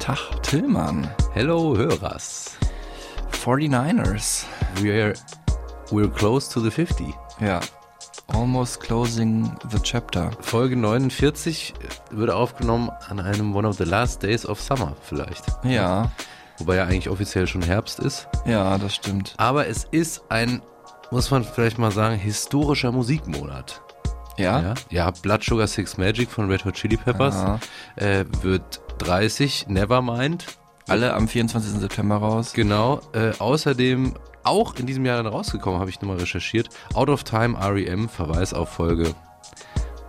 Tag, Tillmann. Hello Hörers. 49ers. We're, we're close to the 50. Ja. Almost closing the chapter. Folge 49 wird aufgenommen an einem One of the Last Days of Summer vielleicht. Ja, Wobei ja eigentlich offiziell schon Herbst ist. ja, das stimmt. Aber es ist ein, muss man vielleicht mal sagen, historischer Musikmonat. Ja? Ja, ja Blood Sugar Six Magic von Red Hot Chili Peppers Ja. äh, wird 30, Nevermind. Alle am 24. September raus. Genau. Äh, außerdem auch in diesem Jahr dann rausgekommen, habe ich nochmal recherchiert. Out of Time REM, Verweis auf Folge,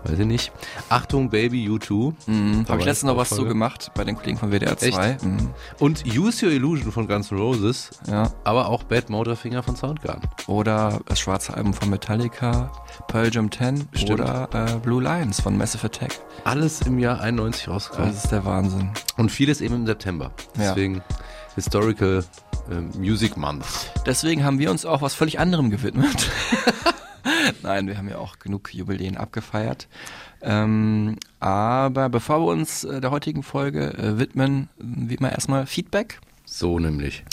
weiß ich nicht. Achtung Baby U2. Mhm. Habe ich letztens noch was zu Folge. gemacht bei den Kollegen von WDR 2. Echt? Mhm. Und Use Your Illusion von Guns N' Roses, Ja. aber auch Bad Motorfinger von Soundgarden. Oder das schwarze Album von Metallica, Pearl Jam 10 Stimmt. oder äh, Blue Lions von Massive Attack. Alles im Jahr 91 rausgekommen. Das ist der Wahnsinn. Und vieles eben im September. Ja. Deswegen Historical äh, Music Month. Deswegen haben wir uns auch was völlig anderem gewidmet. Nein, wir haben ja auch genug Jubiläen abgefeiert. Ähm, aber bevor wir uns äh, der heutigen Folge äh, widmen, wie immer erstmal Feedback. So nämlich.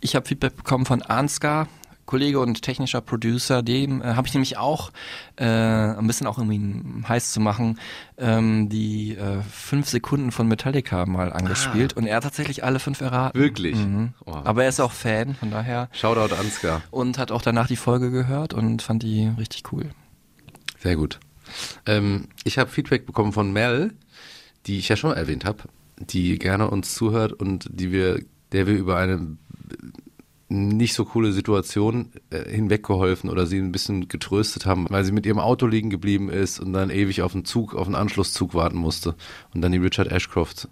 Ich habe Feedback bekommen von Ansgar, Kollege und technischer Producer. Dem äh, habe ich nämlich auch äh, ein bisschen auch um ihn heiß zu machen, ähm, die äh, fünf Sekunden von Metallica mal angespielt und er hat tatsächlich alle fünf erraten. Wirklich? Mhm. Oh. Aber er ist auch Fan, von daher Shoutout Ansgar. und hat auch danach die Folge gehört und fand die richtig cool. Sehr gut. Ähm, ich habe Feedback bekommen von Mel, die ich ja schon erwähnt habe, die gerne uns zuhört und die wir, der wir über eine nicht so coole Situation äh, hinweggeholfen oder sie ein bisschen getröstet haben, weil sie mit ihrem Auto liegen geblieben ist und dann ewig auf einen Zug, auf einen Anschlusszug warten musste und dann die Richard Ashcroft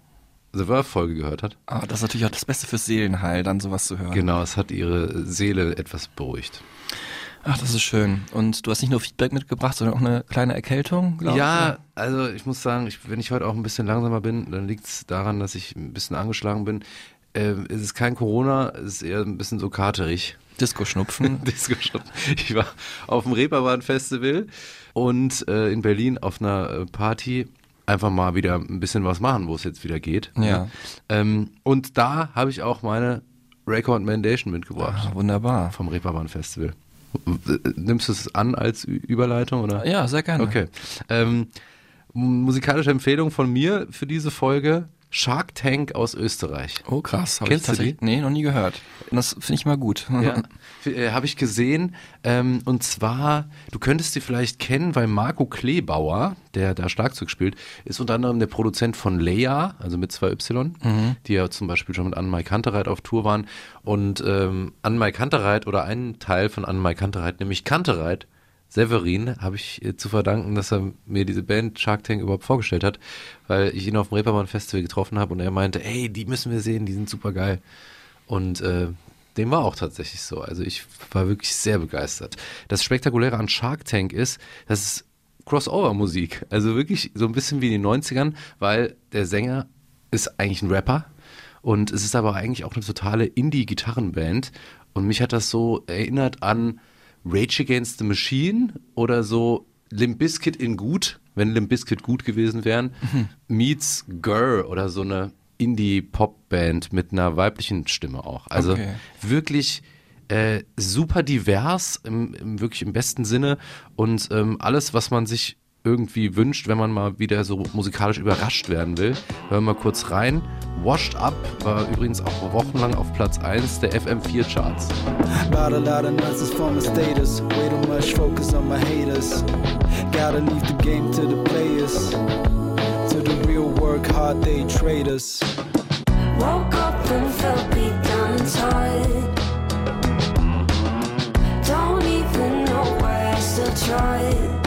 The Verve Folge gehört hat. Ah, das ist natürlich auch das Beste fürs Seelenheil, dann sowas zu hören. Genau, es hat ihre Seele etwas beruhigt. Ach, das ist schön. Und du hast nicht nur Feedback mitgebracht, sondern auch eine kleine Erkältung, glaub Ja, also ich muss sagen, ich, wenn ich heute auch ein bisschen langsamer bin, dann liegt es daran, dass ich ein bisschen angeschlagen bin. Ähm, es ist kein Corona, es ist eher ein bisschen so katerig. Disco-Schnupfen. Disco schon. Ich war auf dem Reeperbahn-Festival und äh, in Berlin auf einer äh, Party einfach mal wieder ein bisschen was machen, wo es jetzt wieder geht. Ja. Ähm, und da habe ich auch meine Recommendation mitgebracht Ah, wunderbar. vom Reeperbahn-Festival. Nimmst du es an als Ü- Überleitung oder? Ja, sehr gerne. Okay. Ähm, musikalische Empfehlung von mir für diese Folge: Shark Tank aus Österreich. Oh, krass. Hab Kennst ich du tatsächlich, Nee, noch nie gehört. Das finde ich mal gut. Ja, äh, habe ich gesehen. Ähm, und zwar, du könntest sie vielleicht kennen, weil Marco Kleebauer, der da Schlagzeug spielt, ist unter anderem der Produzent von Leia, also mit zwei Y, die ja zum Beispiel schon mit Anne-Mai Kantereit auf Tour waren. Und ähm, Anne-Mai Kantereit oder einen Teil von Anne-Mai Kantereit, nämlich Kantereit, Severin, habe ich äh, zu verdanken, dass er mir diese Band Shark Tank überhaupt vorgestellt hat, weil ich ihn auf dem Reeperbahn Festival getroffen habe und er meinte, ey, die müssen wir sehen, die sind super geil. Und äh, dem war auch tatsächlich so. Also ich war wirklich sehr begeistert. Das Spektakuläre an Shark Tank ist, dass es Crossover-Musik. Also wirklich so ein bisschen wie in den 90ern, weil der Sänger ist eigentlich ein Rapper und es ist aber eigentlich auch eine totale Indie-Gitarrenband. Und mich hat das so erinnert an Rage Against the Machine oder so Limp Bizkit in gut, wenn Limp Bizkit gut gewesen wären, meets Girl oder so eine Indie-Pop-Band mit einer weiblichen Stimme auch. Also Okay. wirklich äh, super divers, im, im, wirklich im besten Sinne und ähm, alles, was man sich irgendwie wünscht, wenn man mal wieder so musikalisch überrascht werden will. Hören wir mal kurz rein. Washed Up war übrigens auch wochenlang auf Platz 1 der FM4 Charts. Bought a lot of nonsense for my status. Way too much focus on my haters. Gotta leave the game to the players. To the real work hard, they traders. Woke up and felt beat down inside. Don't even know why I still tried.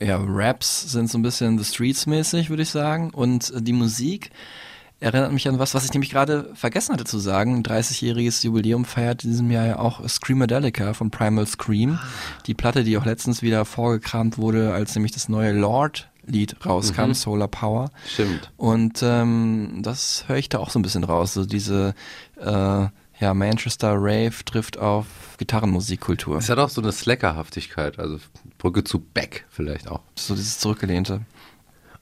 Ja, Raps sind so ein bisschen The Streets mäßig, würde ich sagen. Und äh, die Musik erinnert mich an was, was ich nämlich gerade vergessen hatte zu sagen. Ein 30-jähriges Jubiläum feiert in diesem Jahr ja auch Screamadelica von Primal Scream. Ah. Die Platte, die auch letztens wieder vorgekramt wurde, als nämlich das neue Lord Lied rauskam, Mhm. Solar Power. Stimmt. Und ähm, das höre ich da auch so ein bisschen raus. So diese äh, ja, Manchester Rave trifft auf Gitarrenmusikkultur. Es hat auch so eine Slackerhaftigkeit, also Brücke zu Beck vielleicht auch. So dieses Zurückgelehnte.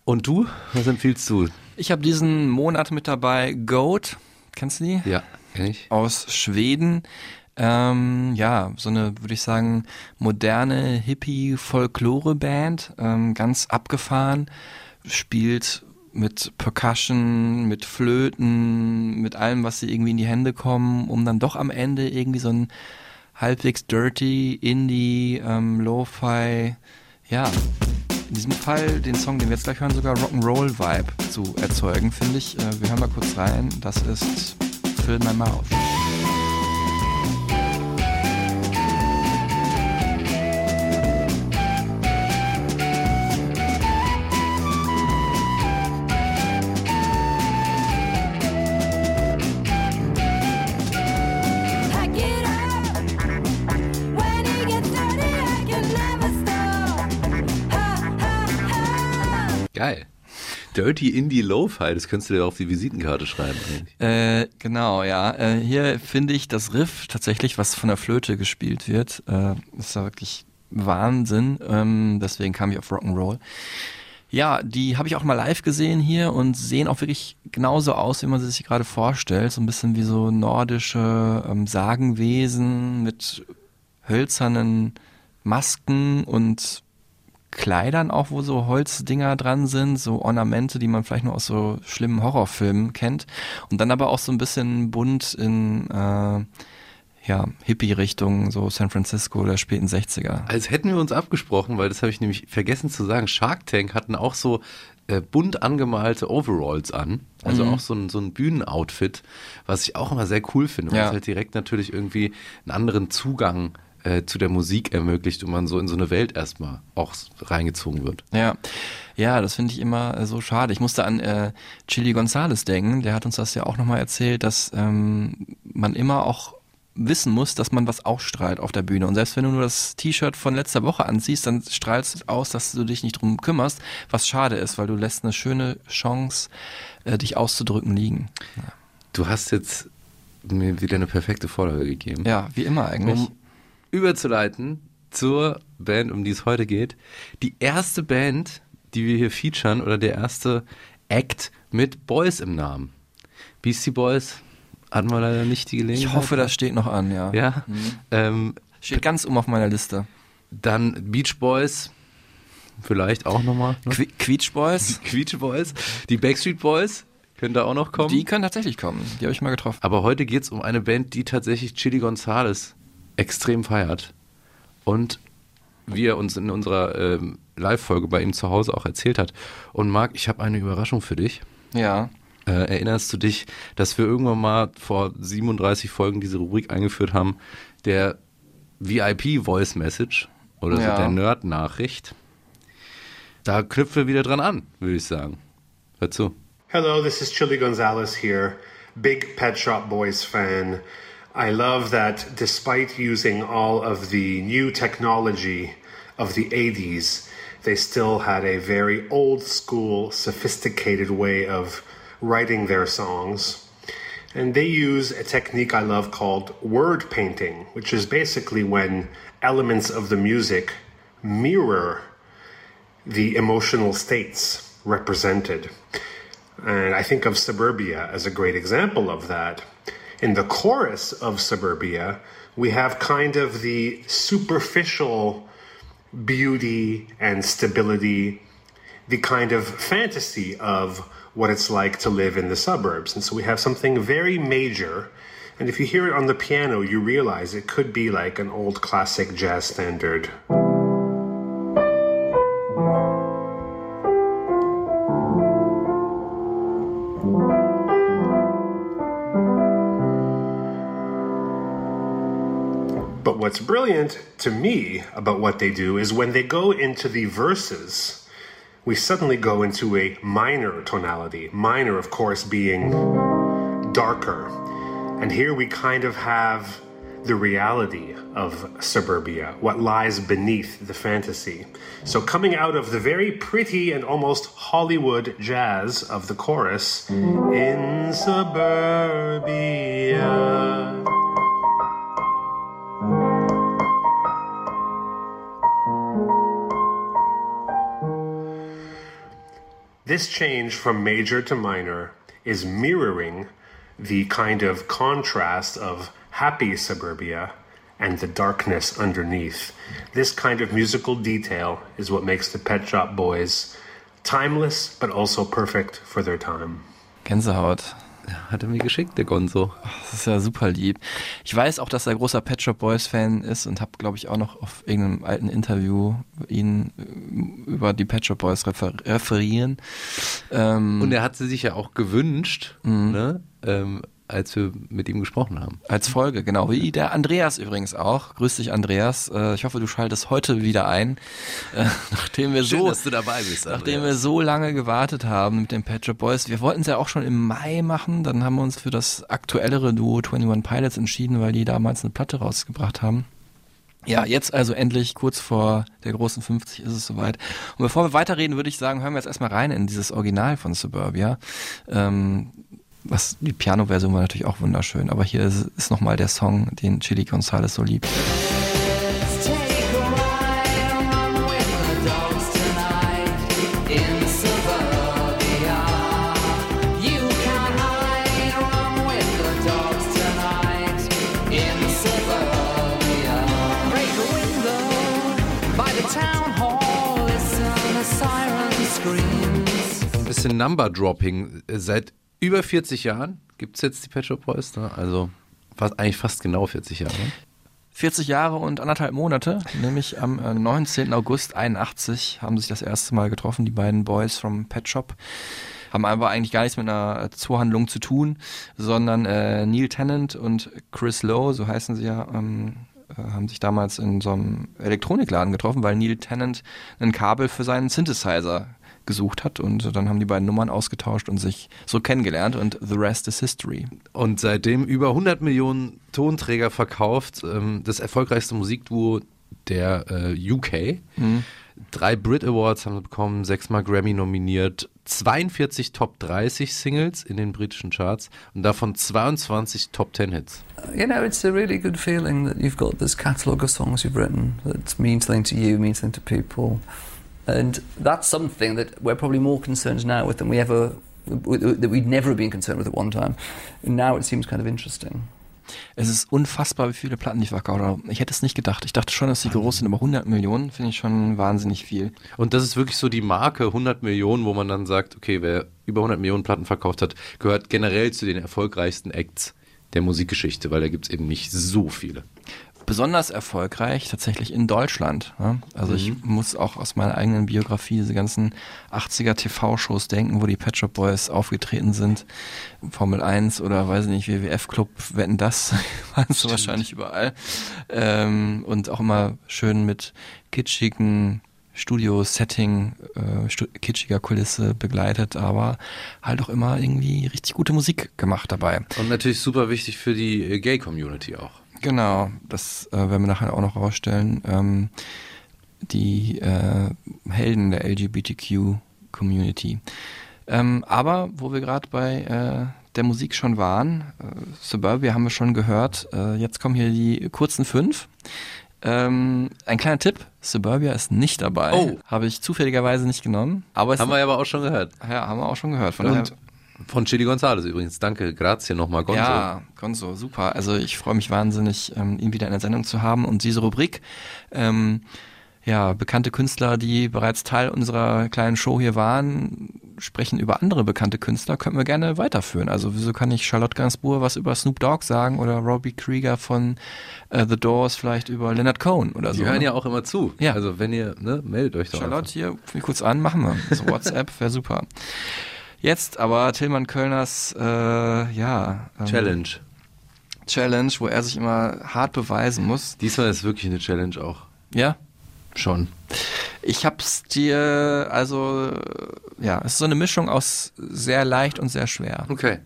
Und du? Was empfiehlst du? Ich habe diesen Monat mit dabei Goat. Kennst du die? Ja, kenn ich. Aus Schweden. Ähm, ja, so eine, würde ich sagen, moderne Hippie-Folklore-Band. Ähm, ganz abgefahren. Spielt mit Percussion, mit Flöten, mit allem, was sie irgendwie in die Hände kommen, um dann doch am Ende irgendwie so ein halbwegs dirty, Indie, ähm, Lo-Fi, ja, in diesem Fall den Song, den wir jetzt gleich hören, sogar Rock'n'Roll-Vibe zu erzeugen, finde ich. Äh, wir hören mal kurz rein. Das ist Fill My Mouth. Dirty Indie Lo-Fi, das könntest du dir auf die Visitenkarte schreiben. Äh, genau, ja. Äh, hier finde ich das Riff tatsächlich, was von der Flöte gespielt wird, äh, ist ja wirklich Wahnsinn. Ähm, deswegen kam ich auf Rock'n'Roll. Ja, die habe ich auch mal live gesehen hier und sehen auch wirklich genauso aus, wie man sie sich gerade vorstellt. So ein bisschen wie so nordische ähm, Sagenwesen mit hölzernen Masken und Kleidern auch, wo so Holzdinger dran sind, so Ornamente, die man vielleicht nur aus so schlimmen Horrorfilmen kennt. Und dann aber auch so ein bisschen bunt in äh, ja, Hippie-Richtung, so San Francisco der späten 60er. Als hätten wir uns abgesprochen, weil das habe ich nämlich vergessen zu sagen. Shark Tank hatten auch so äh, bunt angemalte Overalls an. Also Mhm. auch so ein, so ein Bühnenoutfit, was ich auch immer sehr cool finde, weil Ja. es halt direkt natürlich irgendwie einen anderen Zugang äh, zu der Musik ermöglicht und man so in so eine Welt erstmal auch reingezogen wird. Ja, ja, das finde ich immer äh, so schade. Ich musste an äh, Chili Gonzales denken, der hat uns das ja auch nochmal erzählt, dass ähm, man immer auch wissen muss, dass man was ausstrahlt auf der Bühne. Und selbst wenn du nur das T-Shirt von letzter Woche anziehst, dann strahlst du aus, dass du dich nicht drum kümmerst, was schade ist, weil du lässt eine schöne Chance, äh, dich auszudrücken, liegen. Du hast jetzt mir wieder eine perfekte Vorlage gegeben. Ja, wie immer eigentlich. um überzuleiten zur Band, um die es heute geht. Die erste Band, die wir hier featuren, oder der erste Act mit Boys im Namen. Beastie Boys hatten wir leider nicht die Gelegenheit. ich hoffe, das steht noch an, ja. Ja. Ähm, Steht ganz oben auf meiner Liste. dann Beach Boys, vielleicht auch nochmal. Ne? Que Quietsch Boys, Quietsche Boys. Die Backstreet Boys können da auch noch kommen. die können tatsächlich kommen. Die habe ich mal getroffen. Aber heute geht es um eine Band, die tatsächlich Chili Gonzales extrem feiert. Und wie er uns in unserer ähm, Live-Folge bei ihm zu Hause auch erzählt hat. Und Marc, ich habe eine Überraschung für dich. Ja. Äh, erinnerst du dich, dass wir irgendwann mal vor 37 Folgen diese Rubrik eingeführt haben, der VIP Voice Message oder so Ja. der Nerd-Nachricht? Da knüpfen wir wieder dran an, würde ich sagen. Hör zu. Hello, this is Chili Gonzalez here, big Pet Shop Boys fan. I love that despite using all of the new technology of the 80s, they still had a very old school, sophisticated way of writing their songs. And they use a technique I love called word painting, which is basically when elements of the music mirror the emotional states represented. And I think of Suburbia as a great example of that. In the chorus of Suburbia, we have kind of the superficial beauty and stability, the kind of fantasy of what it's like to live in the suburbs. And so we have something very major. And if you hear it on the piano, you realize it could be like an old classic jazz standard. What's brilliant to me about what they do is when they go into the verses, we suddenly go into a minor tonality. Minor, of course, being darker. And here we kind of have the reality of suburbia, what lies beneath the fantasy. So, coming out of the very pretty and almost Hollywood jazz of the chorus, in suburbia. This change from major to minor is mirroring the kind of contrast of happy suburbia and the darkness underneath. This kind of musical detail is what makes the Pet Shop Boys timeless but also perfect for their time. Gänsehaut. Hat er mir geschickt, der Gonzo. Das ist ja super lieb. Ich weiß auch, dass er großer Pet Shop Boys Fan ist und habe, glaube ich, auch noch auf irgendeinem alten Interview ihn äh, über die Pet Shop Boys refer referieren. Ähm, Und er hat sie sich ja auch gewünscht, ne? ähm, als wir mit ihm gesprochen haben. Als Folge, genau. Wie der Andreas übrigens auch. Grüß dich, Andreas. Äh, Ich hoffe, du schaltest heute wieder ein. Äh, Nachdem wir Schön, so, dass du dabei bist. nachdem wir so lange gewartet haben mit den Pet Shop Boys. Wir wollten es ja auch schon im Mai machen. Dann haben wir uns für das aktuellere Duo 21 Pilots entschieden, weil die damals eine Platte rausgebracht haben. Ja, jetzt also endlich kurz vor der großen 50 ist es soweit. Und bevor wir weiterreden, würde ich sagen, hören wir jetzt erstmal rein in dieses Original von Suburbia. Ähm, was die Piano-Version war natürlich auch wunderschön, aber hier ist, ist nochmal der Song, den Chili Gonzalez so liebt. Ein bisschen Number Dropping. Seit über 40 Jahren gibt es jetzt die Pet Shop Boys. Ne? Also fast, eigentlich fast genau 40 Jahre. 40 Jahre und anderthalb Monate, nämlich am äh, 19. August 81 haben sich das erste Mal getroffen, die beiden Boys vom Pet Shop. Haben aber eigentlich gar nichts mit einer Zuhandlung zu tun, sondern äh, Neil Tennant und Chris Lowe, so heißen sie ja, ähm, äh, haben sich damals in so einem Elektronikladen getroffen, weil Neil Tennant ein Kabel für seinen Synthesizer gesucht hat und dann haben die beiden Nummern ausgetauscht und sich so kennengelernt und the rest is history. Und seitdem über 100 Millionen Tonträger verkauft. Ähm, das erfolgreichste Musikduo der äh, UK. Drei Brit Awards haben sie bekommen, sechsmal Grammy nominiert, 42 Top 30 Singles in den britischen Charts und davon 22 Top 10 Hits. you know, it's a really good feeling that you've got this catalogue of songs you've written that mean something to you, mean something to people. And that's something that we're probably more concerned now with than we ever, that we'd never have been concerned with at one time. And now it seems kind of interesting. Es ist unfassbar, wie viele Platten die verkauft haben. Ich hätte es nicht gedacht. Ich dachte schon, dass die groß sind, aber 100 Millionen finde ich schon wahnsinnig viel. Und das ist wirklich so die Marke 100 Millionen, wo man dann sagt, okay, wer über 100 Millionen Platten verkauft hat, gehört generell zu den erfolgreichsten Acts der Musikgeschichte, weil da gibt es eben nicht so viele. Besonders erfolgreich tatsächlich in Deutschland. Ne? Also ich muss auch aus meiner eigenen Biografie diese ganzen 80er TV-Shows denken, wo die Pet Shop Boys aufgetreten sind. Formel 1 oder weiß ich nicht, WWF Club, wetten das, waren sie wahrscheinlich überall. Ähm, und auch immer schön mit kitschigen Studio-Setting, äh, stu kitschiger Kulisse begleitet, aber halt auch immer irgendwie richtig gute Musik gemacht dabei. Und natürlich super wichtig für die äh, Gay-Community auch. Genau, das äh, werden wir nachher auch noch rausstellen. Ähm, die äh, Helden der LGBTQ-Community. Ähm, aber wo wir gerade bei äh, der Musik schon waren, äh, Suburbia haben wir schon gehört, äh, jetzt kommen hier die kurzen fünf. Ähm, ein kleiner Tipp, Suburbia ist nicht dabei. Oh. Habe ich zufälligerweise nicht genommen. Aber Haben wir aber auch schon gehört. ja, haben wir auch schon gehört. Von daher, Und von Chili Gonzalez übrigens. Danke, grazie nochmal, Gonzo. Ja, Gonzo, super. Also ich freue mich wahnsinnig, ähm, ihn wieder in der Sendung zu haben. Und diese Rubrik, ähm, ja, bekannte Künstler, die bereits Teil unserer kleinen Show hier waren, sprechen über andere bekannte Künstler, können wir gerne weiterführen. Also wieso kann ich Charlotte Gainsbourg was über Snoop Dogg sagen oder Robbie Krieger von äh, The Doors vielleicht über Leonard Cohen oder Die so. hören ne? ja auch immer zu. Ja. Also wenn ihr, ne, meldet euch doch Charlotte, hier, ruf mich kurz an, machen wir. So WhatsApp wäre super. Jetzt aber Tillmann Kölners, äh, ja. ähm. Challenge. Challenge, wo er sich immer hart beweisen muss. Diesmal ist wirklich eine Challenge auch. Ja, Schon. Ich hab's dir, also, ja, es ist so eine Mischung aus sehr leicht und sehr schwer. Okay.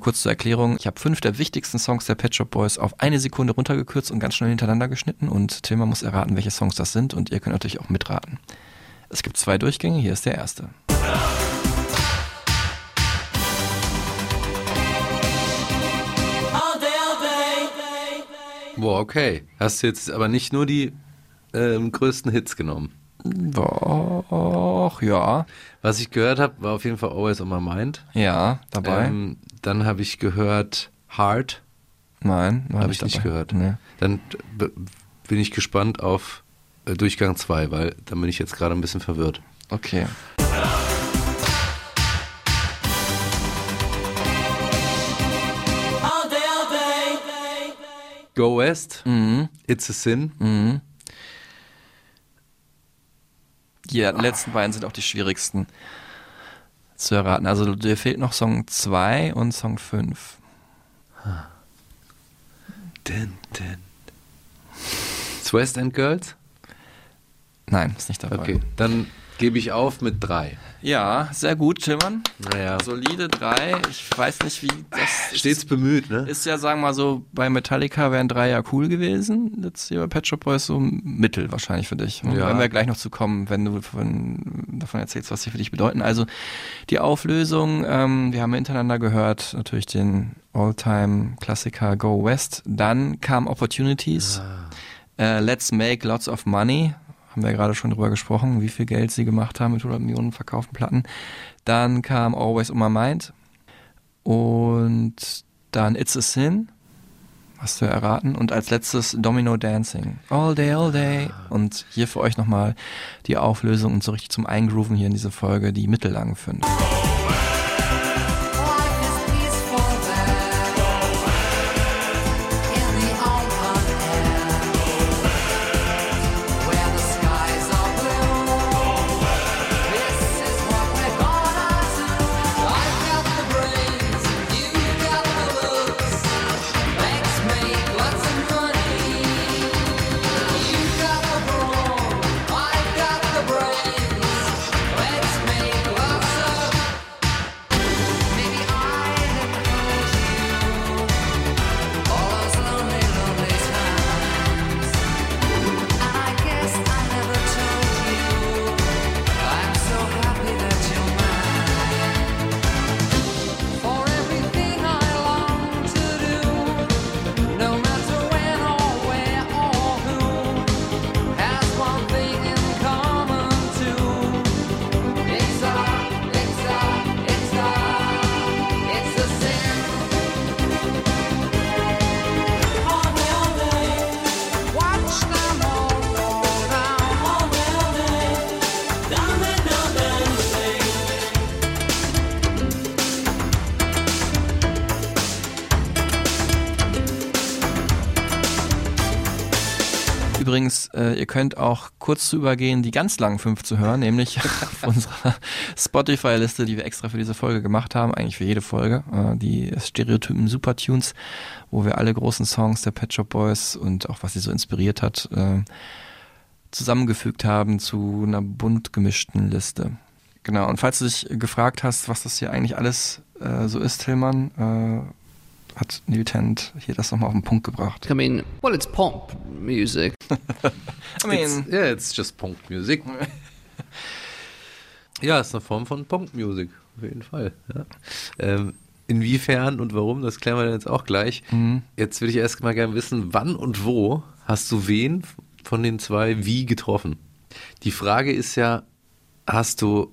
Kurz zur Erklärung, ich habe fünf der wichtigsten Songs der Pet Shop Boys auf eine Sekunde runtergekürzt und ganz schnell hintereinander geschnitten und Tilman muss erraten, welche Songs das sind und ihr könnt natürlich auch mitraten. Es gibt zwei Durchgänge, hier ist der erste. Boah, okay. Hast du jetzt aber nicht nur die ähm, größten Hits genommen. Doch, ja. Was ich gehört habe, war auf jeden Fall Always on My Mind. Ja, dabei. Ähm, dann habe ich gehört Heart. Nein, Habe ich nicht dabei. gehört. Nee. Dann bin ich gespannt auf äh, Durchgang 2, weil dann bin ich jetzt gerade ein bisschen verwirrt. Okay. Go West, Mhm. It's a Sin. Mhm. Die letzten beiden sind auch die schwierigsten zu erraten. Also dir fehlt noch Song 2 und Song 5. Din, din. It's West End Girls? Nein, ist nicht dabei. Okay, dann gebe ich auf mit 3. Ja, sehr gut, Tillmann. Naja, Solide 3. Ich weiß nicht, wie das stets bemüht, ne? ist ja, sagen wir mal so, bei Metallica wären drei ja cool gewesen. Jetzt hier bei Pet Shop Boys so mittel wahrscheinlich für dich. Ja. Werden wir gleich noch zu kommen, wenn du von, davon erzählst, was sie für dich bedeuten. Also die Auflösung, ähm, wir haben hintereinander gehört, natürlich den All-Time-Klassiker Go West. Dann kam Opportunities. Äh, Let's Make Lots of Money. Haben wir gerade schon drüber gesprochen, wie viel Geld sie gemacht haben mit 100 Millionen verkauften Platten. Dann kam Always on My Mind. Und dann It's a Sin. Hast du erraten. Und als letztes Domino Dancing. All day, all day. Und hier für euch nochmal die Auflösung und so richtig zum Eingrooven hier in diese Folge, die mittellangen fünf. Könnt auch kurz zu übergehen, die ganz langen fünf zu hören, nämlich auf unserer Spotify-Liste, die wir extra für diese Folge gemacht haben, eigentlich für jede Folge, äh, die Stereotypen Supertunes, wo wir alle großen Songs der Pet Shop Boys und auch was sie so inspiriert hat, äh, zusammengefügt haben zu einer bunt gemischten Liste. Genau, und falls du dich gefragt hast, was das hier eigentlich alles äh, so ist, Tillmann, hat Neil Tennant hier das nochmal auf den Punkt gebracht. I mean, well, it's pop music. I mean, It's, yeah, it's just Punk Music. ja, ist eine Form von Punk Music, auf jeden Fall. Ja. Ähm, inwiefern und warum, das klären wir dann jetzt auch gleich. Mhm. Jetzt würde ich erst mal gerne wissen, wann und wo hast du wen von den zwei wie getroffen? Die Frage ist ja, hast du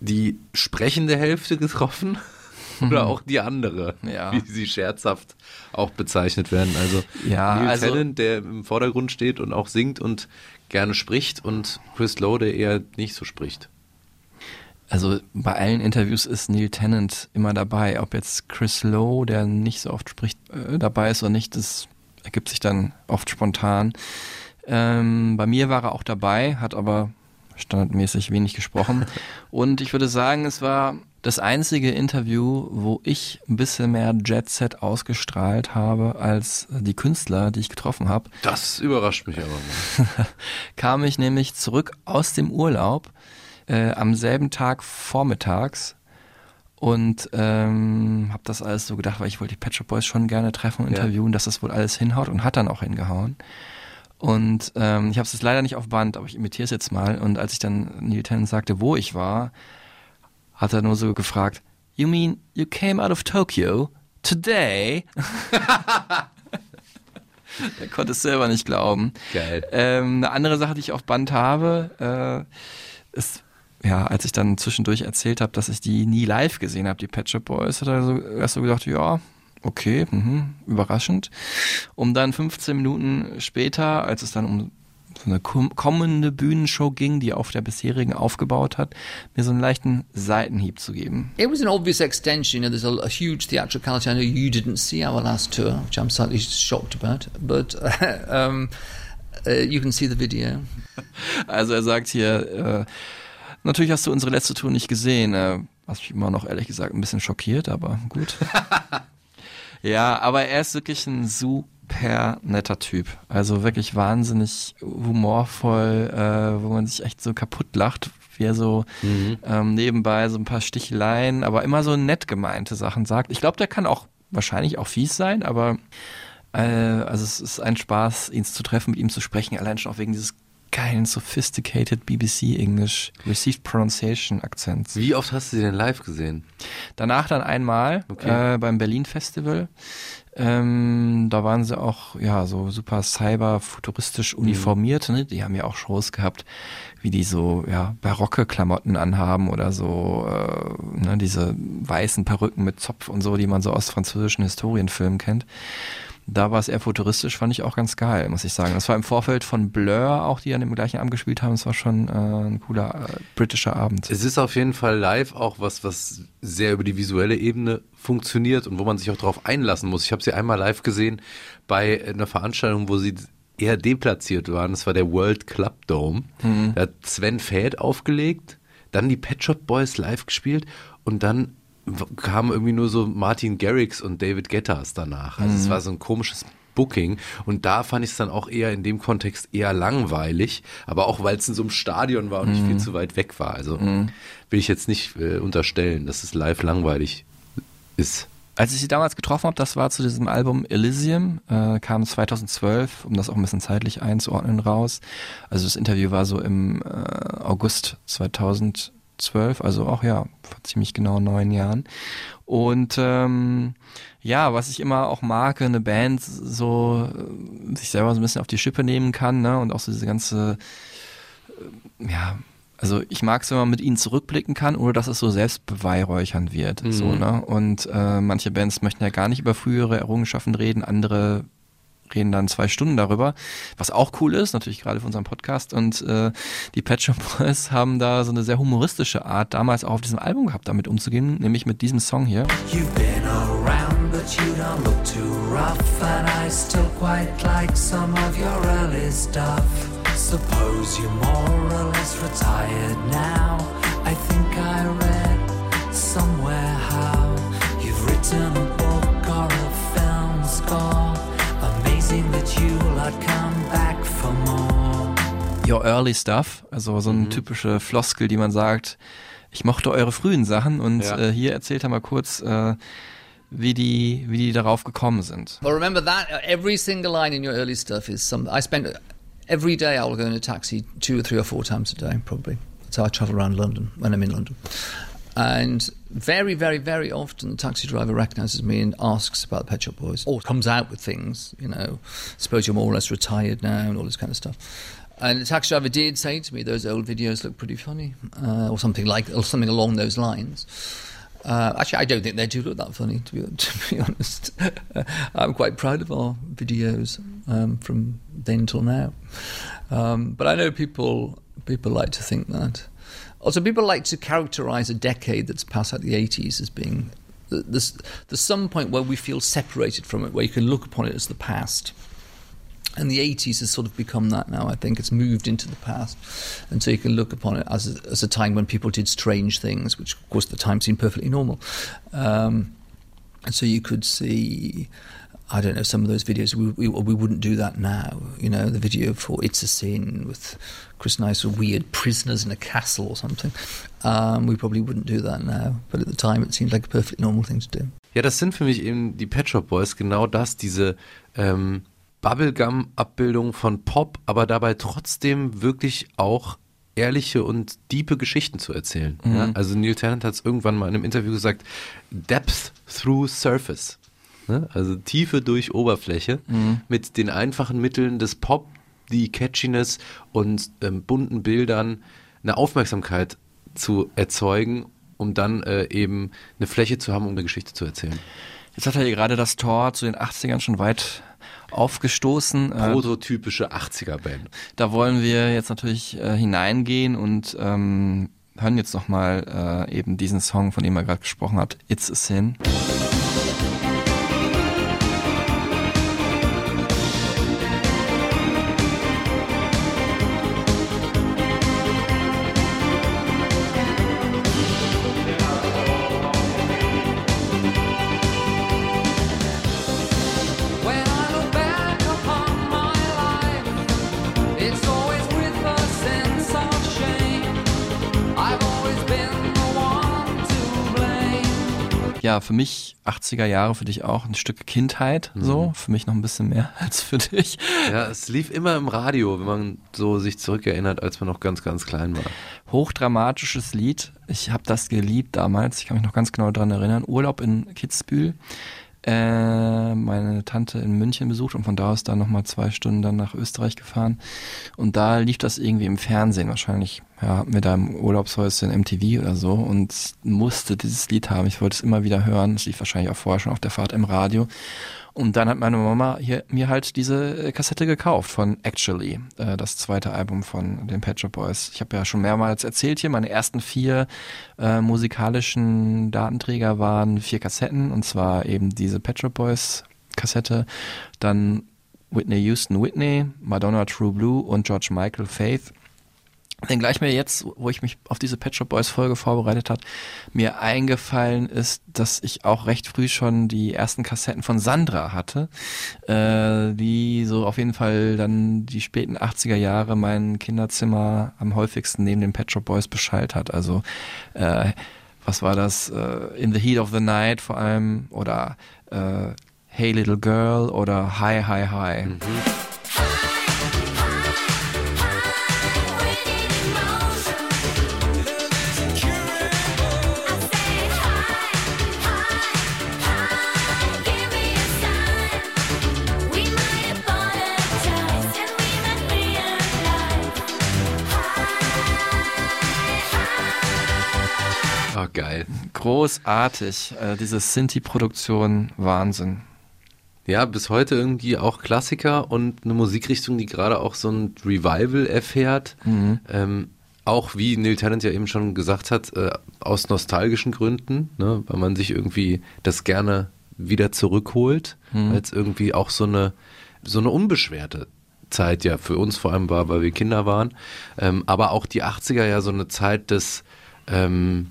die sprechende Hälfte getroffen? Oder auch die andere, Ja. wie sie scherzhaft auch bezeichnet werden. Also Ja, Neil also- Tennant, der im Vordergrund steht und auch singt und gerne spricht und Chris Lowe, der eher nicht so spricht. Also bei allen Interviews ist Neil Tennant immer dabei. Ob jetzt Chris Lowe, der nicht so oft spricht, äh, dabei ist oder nicht, das ergibt sich dann oft spontan. Ähm, bei mir war er auch dabei, hat aber standardmäßig wenig gesprochen. Und ich würde sagen, es war das einzige Interview, wo ich ein bisschen mehr Jet Set ausgestrahlt habe als die Künstler, die ich getroffen habe. Das überrascht mich aber mal. kam ich nämlich zurück aus dem Urlaub äh, am selben Tag vormittags und ähm, habe das alles so gedacht, weil ich wollte die Pet Shop Boys schon gerne treffen und Ja. interviewen, dass das wohl alles hinhaut und hat dann auch hingehauen. Und ähm, ich habe es jetzt leider nicht auf Band, aber ich imitiere es jetzt mal. Und als ich dann Neil Tennant sagte, wo ich war, hat er nur so gefragt, You mean you came out of Tokyo today? er konnte es selber nicht glauben. Geil. Ähm, eine andere Sache, die ich auf Band habe, äh, ist, ja, als ich dann zwischendurch erzählt habe, dass ich die nie live gesehen habe, die Pet Shop Boys, hat er so, erst so gedacht, ja, okay, mhm, überraschend. Um dann 15 Minuten später, als es dann um eine kom- kommende Bühnenshow ging, die auf der bisherigen aufgebaut hat, mir so einen leichten Seitenhieb zu geben. It was an obvious extension. You know, there's a, a huge theatricality. I know you didn't see our last tour, which I'm slightly shocked about, but um, uh, you can see the video. Also er sagt hier, äh, natürlich hast du unsere letzte Tour nicht gesehen, äh, was mich immer noch ehrlich gesagt ein bisschen schockiert, aber gut. ja, aber er ist wirklich ein super netter Typ. Also wirklich wahnsinnig humorvoll, äh, wo man sich echt so kaputt lacht, wie er so ähm, nebenbei so ein paar Sticheleien, aber immer so nett gemeinte Sachen sagt. Ich glaube, der kann auch wahrscheinlich auch fies sein, aber äh, also es ist ein Spaß, ihn zu treffen, mit ihm zu sprechen, allein schon auch wegen dieses geilen, sophisticated BBC English Received Pronunciation Akzents. Wie oft hast du sie denn live gesehen? Danach dann einmal Okay. äh, beim Berlin Festival. Ähm, da waren sie auch ja so super cyber-futuristisch uniformiert. Ne? Die haben ja auch Shows gehabt, wie die so ja barocke Klamotten anhaben oder so äh, ne, diese weißen Perücken mit Zopf und so, die man so aus französischen Historienfilmen kennt. Da war es eher futuristisch, fand ich auch ganz geil, muss ich sagen. Das war im Vorfeld von Blur auch, die an dem gleichen Abend gespielt haben. Es war schon äh, ein cooler äh, britischer Abend. Es ist auf jeden Fall live auch was, was sehr über die visuelle Ebene funktioniert und wo man sich auch darauf einlassen muss. Ich habe sie einmal live gesehen bei einer Veranstaltung, wo sie eher deplatziert waren. Das war der World Club Dome. Da hat Sven Fäth aufgelegt, dann die Pet Shop Boys live gespielt und dann kamen irgendwie nur so Martin Garrix und David Guettas danach. Also es war so ein komisches Booking und da fand ich es dann auch eher in dem Kontext eher langweilig, aber auch weil es in so einem Stadion war und nicht viel zu weit weg war. Also will ich jetzt nicht äh, unterstellen, dass es live langweilig ist. Als ich sie damals getroffen habe, das war zu diesem Album Elysium, äh, kam 2012, um das auch ein bisschen zeitlich einzuordnen, raus. Also das Interview war so im äh, August 2012, also auch ja, vor ziemlich genau neun Jahren. Und ähm, ja, was ich immer auch mag, eine Band so äh, sich selber so ein bisschen auf die Schippe nehmen kann, ne? Und auch so diese ganze äh, ja, also ich mag es, wenn man mit ihnen zurückblicken kann, ohne dass es so selbstbeweihräuchernd wird. So, ne? Und äh, manche Bands möchten ja gar nicht über frühere Errungenschaften reden, andere reden dann zwei Stunden darüber, was auch cool ist, natürlich gerade für unseren Podcast. Und äh, die Pet Shop Boys haben da so eine sehr humoristische Art damals auch auf diesem Album gehabt, damit umzugehen, nämlich mit diesem Song hier. You've been around, but you don't look too rough. And I still quite like some of your early stuff. Suppose you're more or less retired now. I think I read somewhere how you've written Your Early Stuff, also so eine typische Floskel, die man sagt, ich mochte eure frühen Sachen und Ja. äh, hier erzählt er mal kurz, äh, wie die, wie die darauf gekommen sind. Well, remember that uh, every single line in your early stuff is some. I spent every day. I will go in a taxi two or three or four times a day, probably. That's how I travel around London when I'm in London. And very, very, very often, the taxi driver recognizes me and asks about the Pet Shop Boys, or comes out with things, you know, suppose you're more or less retired now, and all this kind of stuff. And the taxi driver did say to me, "Those old videos look pretty funny," uh, or something like, or something along those lines. Uh, actually, I don't think they do look that funny, to be, to be honest. I'm quite proud of our videos um, from then till now. Um, but I know people people like to think that. Also, people like to characterize a decade that's passed out the 80s as being there's, some point where we feel separated from it, where you can look upon it as the past. And the 80s has sort of become that now. I think it's moved into the past. And so you can look upon it as a, as a time when people did strange things, which, of course, at the time seemed perfectly normal. Um, and so you could see, I don't know, some of those videos. We, we, we wouldn't do that now. You know, the video for It's a Sin with Chris Nice weird prisoners in a castle or something. Um, we probably wouldn't do that now. But at the time, it seemed like a perfectly normal thing to do. Ja, das sind für mich eben die Pet Shop Boys genau das, diese ähm, Bubblegum-Abbildung von Pop, aber dabei trotzdem wirklich auch ehrliche und diepe Geschichten zu erzählen. Mhm. Ja? Also Neil Tennant hat es irgendwann mal in einem Interview gesagt, Depth through Surface. Ne? Also Tiefe durch Oberfläche Mhm. mit den einfachen Mitteln des Pop, die Catchiness und ähm, bunten Bildern eine Aufmerksamkeit zu erzeugen, um dann äh, eben eine Fläche zu haben, um eine Geschichte zu erzählen. Jetzt hat er hier gerade das Tor zu den 80ern schon weit aufgestoßen. Äh, Prototypische 80er-Band. Da wollen wir jetzt natürlich äh, hineingehen und ähm, hören jetzt nochmal äh, eben diesen Song, von dem er gerade gesprochen hat, It's a Sin. Für mich 80er Jahre, für dich auch ein Stück Kindheit, so. Für mich noch ein bisschen mehr als für dich. Ja, es lief immer im Radio, wenn man so sich zurückerinnert, als man noch ganz, ganz klein war. Hochdramatisches Lied. Ich habe das geliebt damals. Ich kann mich noch ganz genau daran erinnern. Urlaub in Kitzbühel. Äh, meine Tante in München besucht und von da aus dann nochmal zwei Stunden dann nach Österreich gefahren. Und da lief das irgendwie im Fernsehen. Wahrscheinlich ja, hatten wir da im Urlaubshäuschen MTV oder so und musste dieses Lied haben. Ich wollte es immer wieder hören. Es lief wahrscheinlich auch vorher schon auf der Fahrt im Radio. Und dann hat meine Mama hier, mir halt diese äh, Kassette gekauft von Actually, äh, das zweite Album von den Pet Shop Boys. Ich habe ja schon mehrmals erzählt hier, meine ersten vier äh, musikalischen Datenträger waren vier Kassetten und zwar eben diese Pet Shop Boys Kassette, dann Whitney Houston Whitney, Madonna True Blue und George Michael Faith. Denn gleich mir jetzt, wo ich mich auf diese Pet Shop Boys Folge vorbereitet hat, mir eingefallen ist, dass ich auch recht früh schon die ersten Kassetten von Sandra hatte, äh, die so auf jeden Fall dann die späten 80er Jahre mein Kinderzimmer am häufigsten neben den Pet Shop Boys beschallt hat. Also äh, was war das? Äh, In the Heat of the Night vor allem oder äh, Hey Little Girl oder Hi Hi Hi. Geil. Großartig. Äh, diese Sinti-Produktion, Wahnsinn. Ja, bis heute irgendwie auch Klassiker und eine Musikrichtung, die gerade auch so ein Revival erfährt. Mhm. Ähm, auch wie Neil Tennant ja eben schon gesagt hat, äh, aus nostalgischen Gründen, ne, weil man sich irgendwie das gerne wieder zurückholt, Mhm. weil es irgendwie auch so eine, so eine unbeschwerte Zeit ja für uns vor allem war, weil wir Kinder waren. Ähm, aber auch die 80er ja so eine Zeit des, ähm,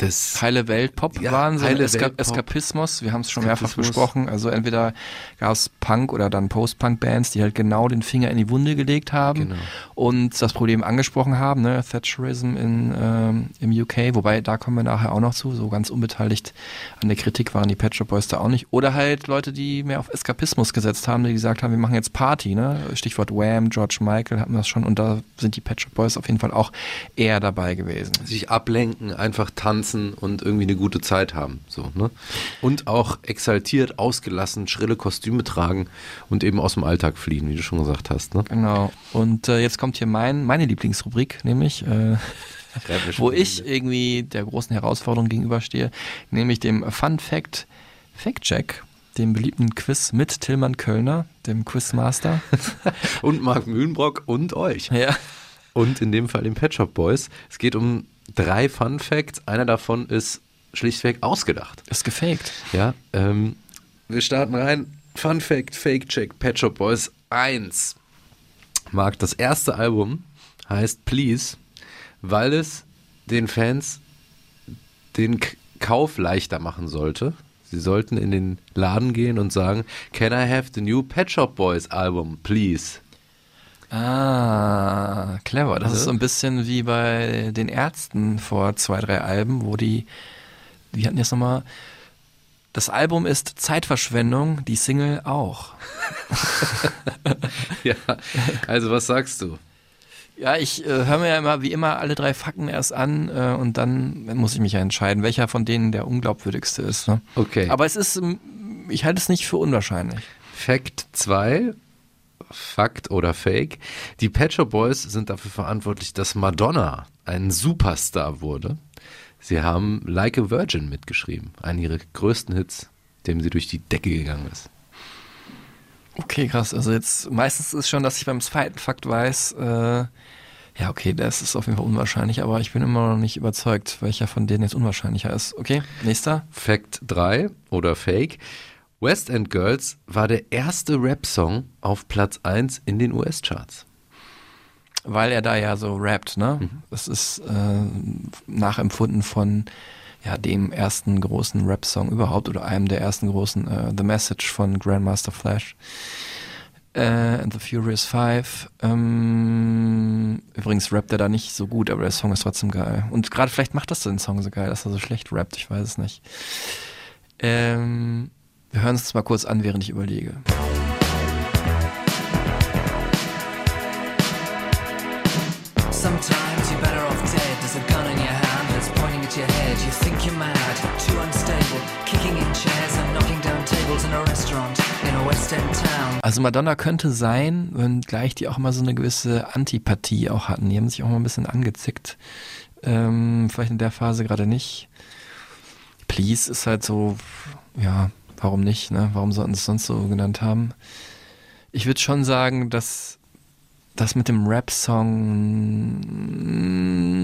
des Heile Welt Pop Ja, Wahnsinn, heile Eska Welt Pop. Eskapismus, wir haben es schon mehrfach besprochen. Also entweder gab es Punk oder dann Post-Punk-Bands, die halt genau den Finger in die Wunde gelegt haben Genau. und das Problem angesprochen haben, ne? Thatcherism in, ähm, im UK, wobei da kommen wir nachher auch noch zu, so ganz unbeteiligt an der Kritik waren die Pet Shop Boys da auch nicht. Oder halt Leute, die mehr auf Eskapismus gesetzt haben, die gesagt haben, wir machen jetzt Party, ne? Stichwort Wham, George Michael hatten wir das schon und da sind die Pet Shop Boys auf jeden Fall auch eher dabei gewesen. sich ablenken, einfach tanzen und irgendwie eine gute Zeit haben. So, ne? Und auch exaltiert, ausgelassen, schrille Kostüme tragen und eben aus dem Alltag fliehen, wie du schon gesagt hast. Ne? Genau. Und äh, jetzt kommt hier mein, meine Lieblingsrubrik, nämlich, äh, wo ich irgendwie der großen Herausforderung gegenüberstehe, nämlich dem Fun Fact Fact Check, dem beliebten Quiz mit Tillmann Kölner, dem Quizmaster. Und Marc Mühlenbrock und euch. ja. Und in dem Fall den Pet Shop Boys. Es geht um drei Fun Facts. Einer davon ist schlichtweg ausgedacht. Ist gefaked. Ja, ähm, wir starten rein. Fun Fact, Fake Check, Pet Shop Boys 1. Marc, das erste Album heißt Please, weil es den Fans den K Kauf leichter machen sollte. Sie sollten in den Laden gehen und sagen, Can I have the new Pet Shop Boys Album, please? Ah, clever. Das Also? ist so ein bisschen wie bei den Ärzten vor zwei, drei Alben, wo die, die hatten jetzt nochmal, das Album ist Zeitverschwendung, die Single auch. ja, also was sagst du? Ja, ich äh, höre mir ja immer wie immer alle drei Fakten erst an äh, und dann muss ich mich ja entscheiden, welcher von denen der unglaubwürdigste ist. Ne? Okay. Aber es ist, ich halte es nicht für unwahrscheinlich. Fact 2, Fakt oder Fake. Die Pet Shop Boys sind dafür verantwortlich, dass Madonna ein Superstar wurde. Sie haben Like a Virgin mitgeschrieben, einen ihrer größten Hits, dem sie durch die Decke gegangen ist. Okay, krass. Also jetzt meistens ist schon, dass ich beim zweiten Fakt weiß, äh, ja, okay, das ist auf jeden Fall unwahrscheinlich, aber ich bin immer noch nicht überzeugt, welcher von denen jetzt unwahrscheinlicher ist. Okay, nächster. Fact 3 oder Fake. West End Girls war der erste Rap-Song auf Platz 1 in den US-Charts. Weil er da ja so rappt, ne? Das ist äh, nachempfunden von ja, dem ersten großen Rap-Song überhaupt oder einem der ersten großen äh, The Message von Grandmaster Flash. Äh, and the Furious Five. Ähm, übrigens rappt er da nicht so gut, aber der Song ist trotzdem geil. Und gerade vielleicht macht das den Song so geil, dass er so schlecht rappt, ich weiß es nicht. Ähm, wir hören uns das mal kurz an, während ich überlege. Sometimes you're better off dead. There's a gun in your hand that's pointing at your head. You think you're mad, too unstable, kicking in chairs and knocking down tables in a restaurant in a West End town. Also Madonna könnte sein, wenngleich die auch immer so eine gewisse Antipathie auch hatten. Die haben sich auch mal ein bisschen angezickt. Ähm, vielleicht in der Phase gerade nicht. Please ist halt so, ja, warum nicht, ne? Warum sollten sie es sonst so genannt haben? Ich würde schon sagen, dass das mit dem Rap-Song